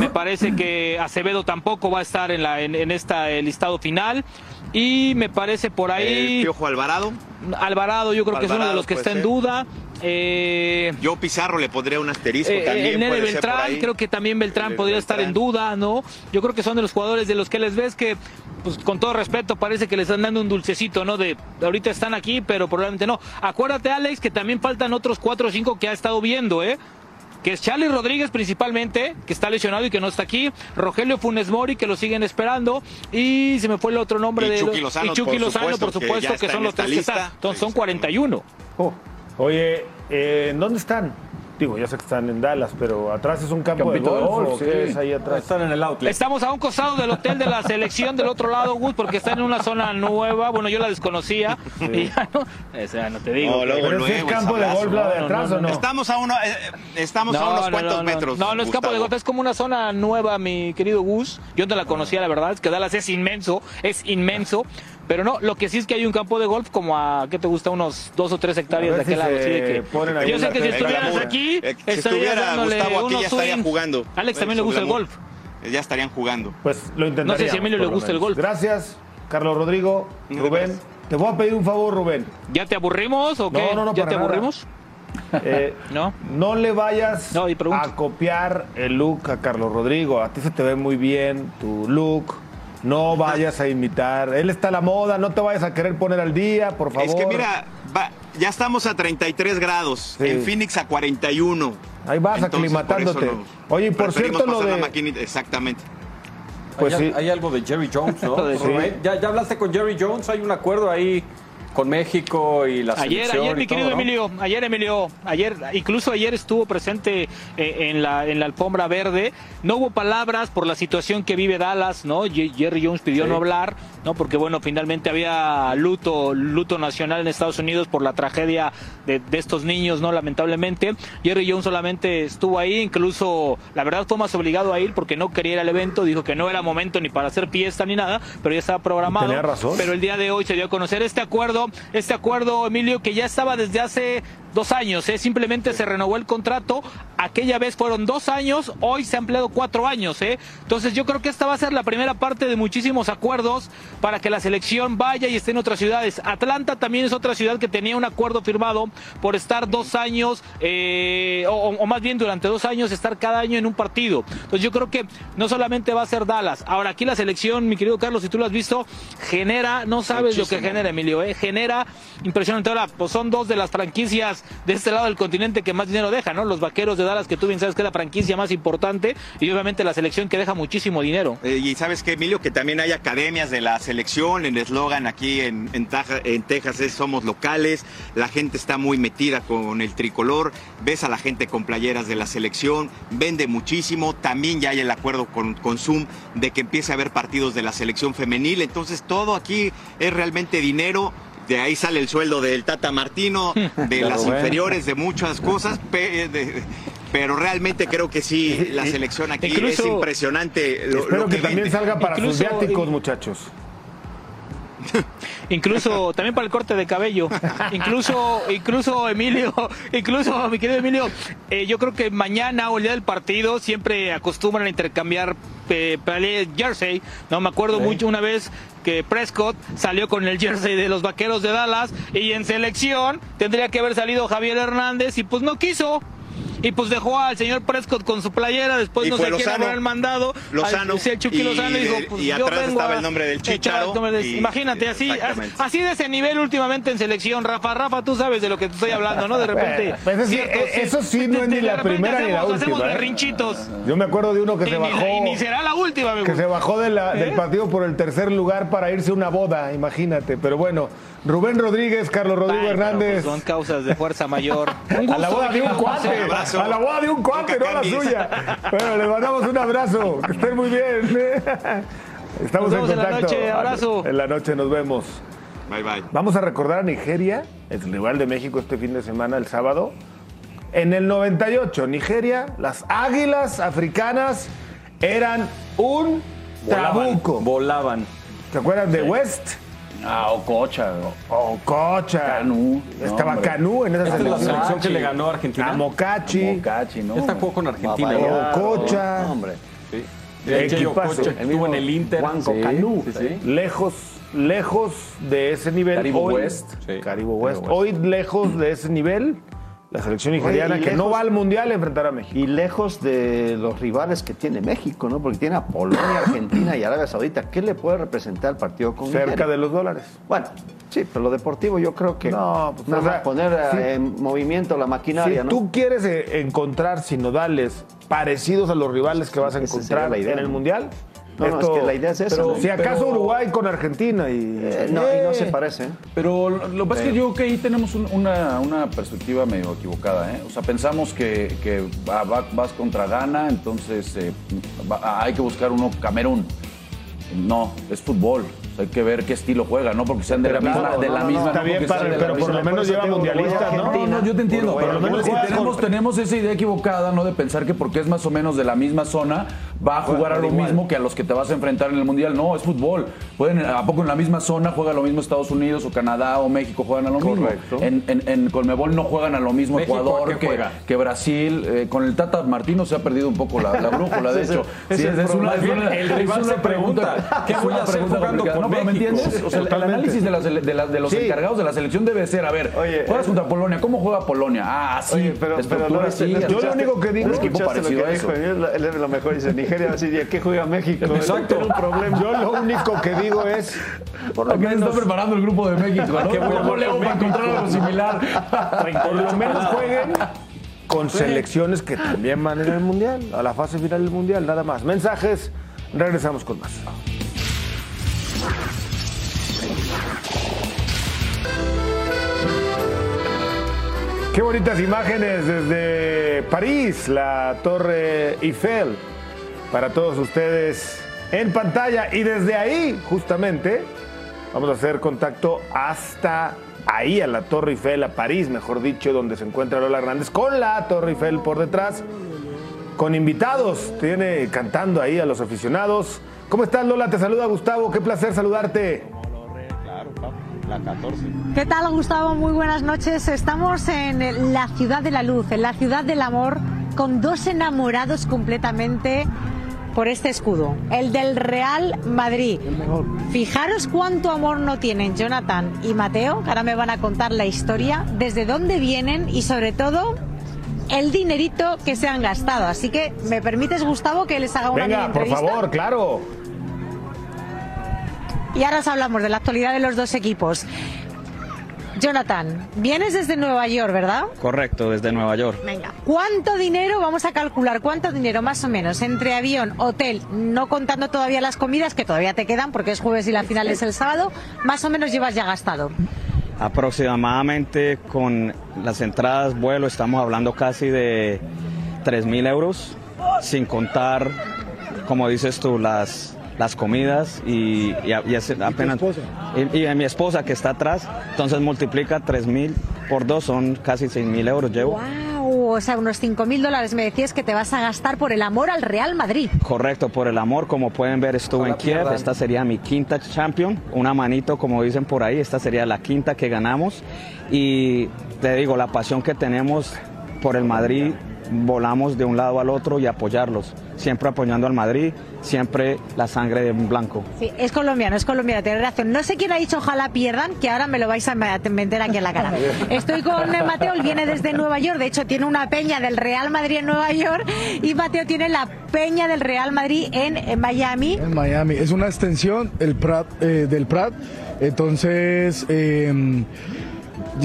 Speaker 18: Me parece que Acevedo tampoco va a estar en, la, en, en esta eh, listado final. Y me parece por ahí.
Speaker 19: El Piojo Alvarado.
Speaker 18: Alvarado, yo creo que es uno de los que está en duda. Eh,
Speaker 19: Yo Pizarro le pondría un asterisco
Speaker 18: eh,
Speaker 19: también.
Speaker 18: el
Speaker 19: ser por
Speaker 18: Beltrán,
Speaker 19: ahí.
Speaker 18: creo que también Beltrán
Speaker 19: El
Speaker 18: podría estar en duda, ¿no? Yo creo que son de los jugadores de los que les ves que, pues con todo respeto, parece que les están dando un dulcecito, ¿no? De ahorita están aquí, pero probablemente no. Acuérdate, Alex, que también faltan otros cuatro o cinco que ha estado viendo, ¿eh? Que es Charlie Rodríguez principalmente, que está lesionado y que no está aquí. Rogelio Funes Mori, que lo siguen esperando. Y se me fue el otro nombre
Speaker 19: Y
Speaker 18: de
Speaker 19: Chucky Lozano,
Speaker 18: y Chucky
Speaker 19: por
Speaker 18: Lozano,
Speaker 19: supuesto,
Speaker 18: por
Speaker 19: que
Speaker 18: supuesto, que, son los tres que están. Entonces, son 41.
Speaker 8: Oye, eh, ¿en dónde están? Digo, ya sé que están en Dallas, pero atrás es un campo
Speaker 9: Campito
Speaker 8: de
Speaker 9: de
Speaker 8: golf,
Speaker 9: golf,
Speaker 8: ¿o qué es ahí atrás?
Speaker 9: Están en el outlet.
Speaker 18: Estamos a un costado del hotel de la selección del otro lado, Gus, porque está en una zona nueva. Bueno, yo la desconocía. Y ya no, o sea, no te digo.
Speaker 19: No, luego,
Speaker 8: Pero si es
Speaker 19: luego,
Speaker 8: campo de golf la de
Speaker 18: No, no,
Speaker 8: atrás,
Speaker 18: no,
Speaker 8: ¿o no?
Speaker 19: Estamos a, uno, eh, estamos a
Speaker 18: No,
Speaker 19: unos
Speaker 18: no,
Speaker 19: cuantos
Speaker 18: no, no.
Speaker 19: metros.
Speaker 18: No, no es campo de golf, es como una zona nueva, mi querido Gus. Yo no la conocía, la verdad, es que Dallas es inmenso, es inmenso. Pero no, lo que sí es que hay un campo de golf como a, ¿qué te gusta? Unos dos o tres hectáreas de aquel
Speaker 8: si
Speaker 18: lado. así de que- yo sé que si estuvieras aquí,
Speaker 19: eh, si
Speaker 18: estarías
Speaker 19: estuviera
Speaker 18: dándole
Speaker 19: Gustavo aquí
Speaker 18: unos
Speaker 19: ya estaría
Speaker 18: swing.
Speaker 19: jugando.
Speaker 18: Alex también le gusta el golf.
Speaker 19: Ya estarían jugando.
Speaker 8: Pues lo intentaríamos.
Speaker 18: No sé si a Emilio le gusta el golf.
Speaker 8: Gracias, Carlos Rodrigo, Rubén. Te voy a pedir un favor, Rubén.
Speaker 18: ¿Ya te aburrimos o qué?
Speaker 8: No, no, no,
Speaker 18: ¿Ya
Speaker 8: para
Speaker 18: te
Speaker 8: nada.
Speaker 18: aburrimos?
Speaker 8: Eh,
Speaker 18: No.
Speaker 8: no le vayas
Speaker 18: No,
Speaker 8: a copiar el look a Carlos Rodrigo. A ti se te ve muy bien tu look. No vayas a imitar. Él está a la moda, no te vayas a querer poner al día, por favor.
Speaker 19: Es que mira, va- ya estamos a 33 grados.
Speaker 8: Sí.
Speaker 19: En Phoenix a 41.
Speaker 8: Ahí vas
Speaker 19: Entonces,
Speaker 8: aclimatándote. Oye, y por cierto, lo
Speaker 19: la
Speaker 8: de.
Speaker 19: maquinita- Exactamente.
Speaker 8: Pues
Speaker 9: hay,
Speaker 8: sí.
Speaker 9: hay algo de Jerry Jones, ¿no?
Speaker 8: Sí.
Speaker 9: ¿Ya, ¿Ya hablaste con Jerry Jones? ¿Hay un acuerdo ahí con México y la
Speaker 18: Ayer,
Speaker 9: selección
Speaker 18: ayer, mi
Speaker 9: todo,
Speaker 18: querido
Speaker 9: ¿no?
Speaker 18: Emilio, ayer, Emilio, ayer, incluso ayer estuvo presente eh, en, la, en la alfombra verde. No hubo palabras por la situación que vive Dallas, ¿no? Jerry Jones pidió
Speaker 9: Sí.
Speaker 18: no hablar, ¿no? Porque, bueno, finalmente había luto, luto nacional en Estados Unidos por la tragedia de, de estos niños, ¿no? Lamentablemente. Jerry Jones solamente estuvo ahí, incluso, la verdad, fue más obligado a ir porque no quería ir al evento, dijo que no era momento ni para hacer fiesta ni nada, pero ya estaba programado.
Speaker 8: Tenía razón.
Speaker 18: Pero el día de hoy se dio a conocer este acuerdo, este acuerdo, Emilio, que ya estaba desde hace dos años, ¿eh? simplemente se renovó el contrato, aquella vez fueron dos años, hoy se ha ampliado cuatro años, ¿eh? entonces yo creo que esta va a ser la primera parte de muchísimos acuerdos para que la selección vaya y esté en otras ciudades. Atlanta también es otra ciudad que tenía un acuerdo firmado por estar dos años, eh, o, o más bien durante dos años, estar cada año en un partido. Entonces yo creo que no solamente va a ser Dallas, ahora aquí la selección, mi querido Carlos, si tú lo has visto, genera, no sabes lo que genera, Emilio, ¿eh? genera impresionante. Ahora, pues son dos de las franquicias de este lado del continente que más dinero deja, ¿no? Los vaqueros de Dallas, que tú bien sabes que es la franquicia más importante, y obviamente la selección que deja muchísimo dinero.
Speaker 19: Eh, y sabes que Emilio, que también hay academias de la selección, el eslogan aquí en, en, en Texas es somos locales, la gente está muy metida con el tricolor, ves a la gente con playeras de la selección, vende muchísimo, también ya hay el acuerdo con, con Zoom de que empiece a haber partidos de la selección femenil, entonces todo aquí es realmente dinero. De ahí sale el sueldo del Tata Martino, de
Speaker 8: Claro,
Speaker 19: las
Speaker 8: bueno.
Speaker 19: inferiores, de muchas cosas, pe- de- pero realmente creo que sí, la selección aquí
Speaker 8: Incluso-
Speaker 19: es impresionante. Lo,
Speaker 8: Espero
Speaker 19: lo
Speaker 8: que, también
Speaker 19: vende.
Speaker 8: salga para sus
Speaker 18: Incluso-
Speaker 8: viáticos, muchachos.
Speaker 18: Incluso también para el corte de cabello. Incluso, incluso Emilio, incluso mi querido Emilio, eh, yo creo que mañana o el día del partido siempre acostumbran a intercambiar eh, jersey. No me acuerdo
Speaker 9: Sí.
Speaker 18: mucho una vez que Prescott salió con el jersey de los Vaqueros de Dallas y en selección tendría que haber salido Javier Hernández y pues no quiso. Y pues dejó al señor Prescott con su playera, después
Speaker 19: Y
Speaker 18: no sé quién habrá el mandado.
Speaker 19: Lozano.
Speaker 18: Al- sí, el Chucky
Speaker 19: Y
Speaker 18: Lozano dijo,
Speaker 19: de-
Speaker 18: pues
Speaker 19: y
Speaker 18: yo
Speaker 19: atrás
Speaker 18: vengo
Speaker 19: estaba
Speaker 18: a
Speaker 19: el nombre del
Speaker 18: nombre
Speaker 19: y-
Speaker 18: Imagínate, así, así de ese nivel últimamente en selección, Rafa. Rafa, tú sabes de lo que te estoy hablando, ¿no? De repente.
Speaker 8: Bueno, pues es que,
Speaker 18: cierto,
Speaker 8: eh, eso sí no es ni la primera ni la última,
Speaker 18: Hacemos
Speaker 8: ¿eh?
Speaker 18: berrinchitos.
Speaker 8: Yo me acuerdo de uno que
Speaker 18: Y
Speaker 8: se bajó.
Speaker 18: y ni será la última, me
Speaker 8: Que se bajó de la- del
Speaker 18: ¿Eh?
Speaker 8: partido por el tercer lugar para irse a una boda, imagínate. Pero bueno, Rubén Rodríguez, Carlos Rodrigo
Speaker 18: pero,
Speaker 8: Hernández.
Speaker 18: pues, son causas de fuerza mayor.
Speaker 8: A la boda de un cuate.
Speaker 19: abrazo.
Speaker 8: A la boda de un cuate, no a la suya. Bueno, les mandamos un abrazo. Que estén muy bien. Estamos
Speaker 18: Nos vemos
Speaker 8: en
Speaker 18: en la
Speaker 8: contacto.
Speaker 18: noche, abrazo.
Speaker 8: En la noche nos vemos.
Speaker 19: Bye bye.
Speaker 8: Vamos a recordar a Nigeria, el rival de México este fin de semana, el sábado. En el 98, Nigeria, las águilas africanas eran un trabuco.
Speaker 9: Volaban.
Speaker 8: ¿Se acuerdan de West?
Speaker 10: Ah, Ococha.
Speaker 8: Ococha.
Speaker 10: Canú.
Speaker 8: Estaba
Speaker 10: No, hombre.
Speaker 8: Canú en esa
Speaker 9: Esta es la
Speaker 8: selección.
Speaker 9: selección que le ganó a Argentina.
Speaker 8: A Mocachi.
Speaker 10: Mocachi, ¿no?
Speaker 9: Esta jugó con Argentina.
Speaker 8: Ococha.
Speaker 11: No, hombre.
Speaker 9: El Che
Speaker 8: Equipazo.
Speaker 9: Ococha, estuvo en el Inter.
Speaker 11: Juanco
Speaker 9: Sí,
Speaker 11: Canú.
Speaker 9: sí, sí.
Speaker 8: Lejos, lejos de ese nivel.
Speaker 9: Caribou
Speaker 8: Hoy-
Speaker 9: West. Sí.
Speaker 8: Caribou West. Hoy lejos de ese nivel. La selección nigeriana
Speaker 11: Oye,
Speaker 8: que no va al mundial a enfrentar a México.
Speaker 11: Y lejos de los rivales que tiene México, ¿no? Porque tiene a Polonia, Argentina y Arabia Saudita. ¿Qué le puede representar el partido con
Speaker 8: Cerca
Speaker 11: Nigeria?
Speaker 8: de los dólares.
Speaker 11: Bueno, sí, pero lo deportivo yo creo que
Speaker 8: No, pues,
Speaker 11: nada
Speaker 8: o sea,
Speaker 11: más poner eh,
Speaker 8: sí.
Speaker 11: en movimiento la
Speaker 8: Si
Speaker 11: maquinaria, ¿no?
Speaker 8: tú quieres eh, encontrar sinodales parecidos a los rivales que vas a encontrar
Speaker 11: la idea,
Speaker 8: en el mundial.
Speaker 11: No, no, es que la idea es esa,
Speaker 8: pero. Si acaso
Speaker 10: Pero-
Speaker 8: Uruguay con Argentina y.
Speaker 11: Eh, no, y no se parece. ¿eh?
Speaker 10: Pero lo que pasa es que yo creo que ahí tenemos un- una, una perspectiva medio equivocada. ¿eh? O sea, pensamos que, que va- va- vas contra Ghana, entonces eh, va- hay que buscar uno Camerún. No, es fútbol. O sea, hay que ver qué estilo juega, ¿no? Porque sean de la misma. de
Speaker 8: no,
Speaker 10: la
Speaker 8: no,
Speaker 10: misma
Speaker 8: no, está
Speaker 10: no
Speaker 8: bien, padre, pero por lo menos lleva mundialistas, ¿no?
Speaker 10: Yo te entiendo,
Speaker 11: Uruguay,
Speaker 10: pero lo menos tenemos, tenemos esa idea equivocada, ¿no? De pensar que porque es más o menos de la misma zona, va a jugar a lo mismo que a los que te vas a enfrentar en el Mundial. No, es fútbol. Pueden, ¿A poco en la misma zona juega lo mismo Estados Unidos o Canadá o México juegan a lo
Speaker 11: Correcto.
Speaker 10: mismo? En, en, en Colmebol no juegan a lo mismo
Speaker 9: ¿México
Speaker 10: Ecuador que,
Speaker 9: juega?
Speaker 10: que Brasil. Eh, con el Tata Martino se ha perdido un poco la, la brújula, de hecho.
Speaker 11: ese
Speaker 10: Sí,
Speaker 11: es el
Speaker 10: es una, es
Speaker 9: problema.
Speaker 10: una-
Speaker 9: El
Speaker 10: es
Speaker 9: rival se pregunta, ¿qué
Speaker 10: es
Speaker 9: voy a hacer
Speaker 10: pregunta
Speaker 9: jugando con
Speaker 10: No, pero ¿me
Speaker 9: México?
Speaker 10: entiendes? O sea, el análisis de, las- de la- de los
Speaker 11: Sí.
Speaker 10: encargados de la selección debe ser, a ver,
Speaker 11: Oye,
Speaker 10: juegas
Speaker 11: eh,
Speaker 10: contra Polonia, ¿cómo juega Polonia? Ah, sí,
Speaker 11: Oye, pero, pero no,
Speaker 10: así,
Speaker 11: no
Speaker 8: Yo lo único que digo-
Speaker 10: equipo
Speaker 11: escuchaste lo que
Speaker 10: a
Speaker 11: dijo, es lo mejor, dice Nigeria, así, ¿y ¿qué juega México?
Speaker 9: Exacto.
Speaker 11: Tiene un problema.
Speaker 8: Yo lo único que digo es. Por lo menos.
Speaker 10: está preparando el grupo de México, ¿no?
Speaker 9: qué bueno
Speaker 10: ¿Cómo le hago para encontrar algo similar?
Speaker 8: Por lo menos jueguen con selecciones que también van en el mundial, a la fase final del mundial, nada más. Mensajes, regresamos con más. Qué bonitas imágenes desde París, la Torre Eiffel, para todos ustedes en pantalla. Y desde ahí, justamente, vamos a hacer contacto hasta ahí, a la Torre Eiffel, a París, mejor dicho, donde se encuentra Lola Hernández, con la Torre Eiffel por detrás, con invitados, tiene cantando ahí a los aficionados. ¿Cómo estás, Lola? Te saluda Gustavo, qué placer saludarte.
Speaker 20: La 14.
Speaker 21: ¿Qué tal, Gustavo? Muy buenas noches. Estamos en la ciudad de la luz, en la ciudad del amor, con dos enamorados completamente por este escudo, el del Real Madrid. Fijaros cuánto amor no tienen Jonathan y Mateo, que ahora me van a contar la historia, desde dónde vienen y sobre todo el dinerito que se han gastado. Así que, ¿me permites, Gustavo, que les haga una
Speaker 8: Venga,
Speaker 21: mini
Speaker 8: por
Speaker 21: entrevista?
Speaker 8: favor, claro.
Speaker 21: Y ahora os hablamos de la actualidad de los dos equipos. Jonathan, vienes desde Nueva York, ¿verdad?
Speaker 20: Correcto, desde Nueva York.
Speaker 21: Venga. ¿Cuánto dinero, vamos a calcular, cuánto dinero más o menos entre avión, hotel, no contando todavía las comidas que todavía te quedan porque es jueves y la final es el sábado, más o menos llevas ya gastado?
Speaker 20: Aproximadamente con las entradas, vuelo, estamos hablando casi de 3 mil euros, sin contar, como dices tú, las, las comidas y, y, a- y es apenas... Y, y a mi esposa que está atrás, entonces multiplica 3 mil por dos, son casi 6 mil euros llevo.
Speaker 21: ¡Wow! O sea, unos 5 mil dólares me decías que te vas a gastar por el amor al Real Madrid.
Speaker 20: Correcto, por el amor, como pueden ver, estuve en Kiev.
Speaker 21: pierdan.
Speaker 20: Esta sería mi quinta champion, una manito, como dicen por ahí. Esta sería la quinta que ganamos. Y te digo, la pasión que tenemos por el Madrid, volamos de un lado al otro y apoyarlos. Siempre apoyando al Madrid, siempre la sangre de un blanco.
Speaker 21: Sí, es colombiano, es colombiano, tienes razón. No sé quién ha dicho ojalá pierdan, que ahora me lo vais a meter aquí en la cara. Estoy con eh, Mateo, él viene desde Nueva York, de hecho tiene una peña del Real Madrid en Nueva York y Mateo tiene la peña del Real Madrid en, en Miami.
Speaker 22: En Miami. Es una extensión el Prat, eh, del Prat. Entonces, eh,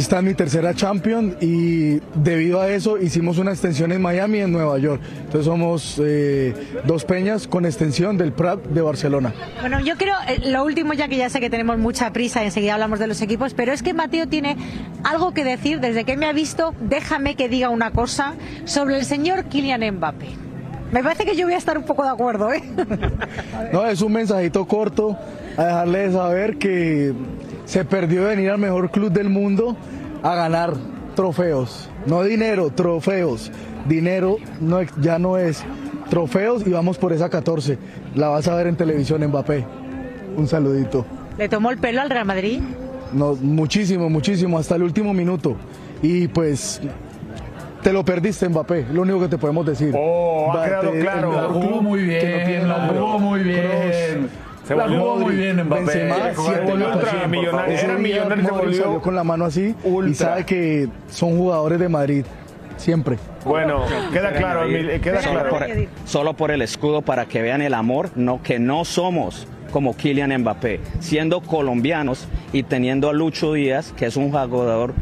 Speaker 22: está en mi tercera Champion y debido a eso hicimos una extensión en Miami y en Nueva York. Entonces somos eh, dos peñas con extensión del Prat de Barcelona.
Speaker 21: Bueno, yo creo, eh, lo último ya que ya sé que tenemos mucha prisa, enseguida hablamos de los equipos, pero es que Mateo tiene algo que decir desde que me ha visto, déjame que diga una cosa sobre el señor Kylian Mbappé. Me parece que yo voy a estar un poco de acuerdo, ¿eh?
Speaker 22: No, es un mensajito corto a dejarle saber que se perdió de venir al mejor club del mundo a ganar trofeos. No dinero, trofeos. Dinero no, ya no es trofeos y vamos por esa 14. La vas a ver en televisión, Mbappé. Un saludito.
Speaker 21: ¿Le tomó el pelo al Real Madrid?
Speaker 22: No, muchísimo, muchísimo, hasta el último minuto. Y pues te lo perdiste, Mbappé, lo único que te podemos decir.
Speaker 8: Oh, ha quedado claro. jugó muy bien,
Speaker 22: que no tiene
Speaker 8: jugó muy bien. Se
Speaker 22: la jugó muy bien, Mbappé. Benzema, siete. Ese
Speaker 8: Era millonario se volvió
Speaker 22: salió con la mano así y sabe que son jugadores de Madrid, siempre.
Speaker 8: Bueno, queda claro, Emil, queda
Speaker 20: solo,
Speaker 8: claro.
Speaker 20: por, solo por el escudo para que vean el amor, no que no somos como Kylian Mbappé, siendo colombianos y teniendo a Lucho Díaz, que es un jugador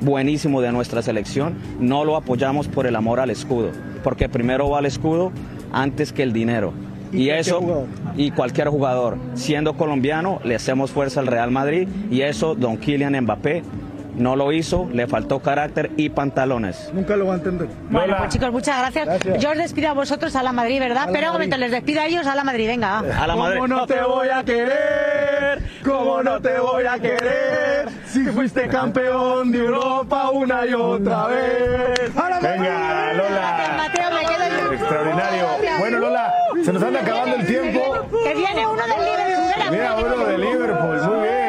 Speaker 20: buenísimo de nuestra selección, no lo apoyamos por el amor al escudo, porque primero va el escudo antes que el dinero. Y,
Speaker 22: cualquier
Speaker 20: eso,
Speaker 22: jugador.
Speaker 20: y cualquier jugador, siendo colombiano, le hacemos fuerza al Real Madrid y eso, don Kylian Mbappé, no lo hizo, le faltó carácter y pantalones.
Speaker 22: Nunca lo va a entender.
Speaker 21: Bueno, pues chicos, muchas gracias.
Speaker 22: Gracias.
Speaker 21: Yo os despido a vosotros a la Madrid, ¿verdad? Pero un momento, les despido a ellos a la Madrid, venga.
Speaker 20: A la Madrid.
Speaker 22: ¿Cómo no te voy a querer? ¿Cómo no te voy a querer? Si fuiste campeón de Europa una y otra vez. ¡A la
Speaker 8: Venga, Lola.
Speaker 21: Mateo, me quedo yo.
Speaker 8: Extraordinario. Se nos anda acabando el tiempo.
Speaker 21: Que viene uno Liverpool.
Speaker 8: Mira, uno de Liverpool, muy bien.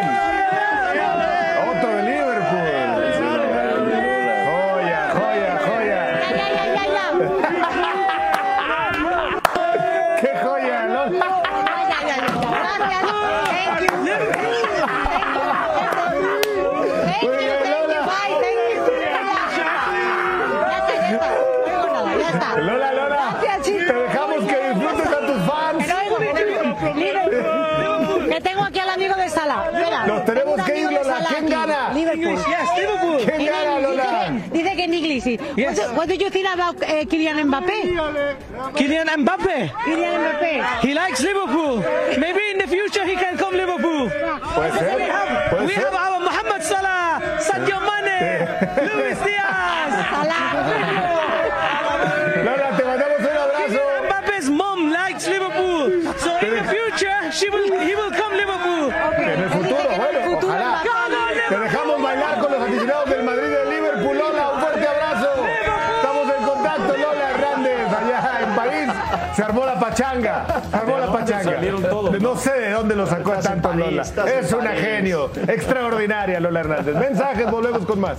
Speaker 8: analysis. Yes.
Speaker 21: What, do, what do you think about uh, Kylian Mbappe?
Speaker 23: Kylian Mbappe.
Speaker 21: Kylian Mbappe.
Speaker 23: He likes Liverpool. Maybe in the future he can come Liverpool.
Speaker 8: We have,
Speaker 23: we have our Mohamed Salah, Sadio Mane, Luis
Speaker 8: Diaz. Salah.
Speaker 23: Mbappe. Mbappe's mom likes Liverpool. So in the future she will he will come
Speaker 8: pachanga. Armó la pachanga.
Speaker 24: Todos,
Speaker 8: no sé de dónde lo sacó tanto Lola. Es una genio. Extraordinaria Lola Hernández. Mensajes, volvemos con más.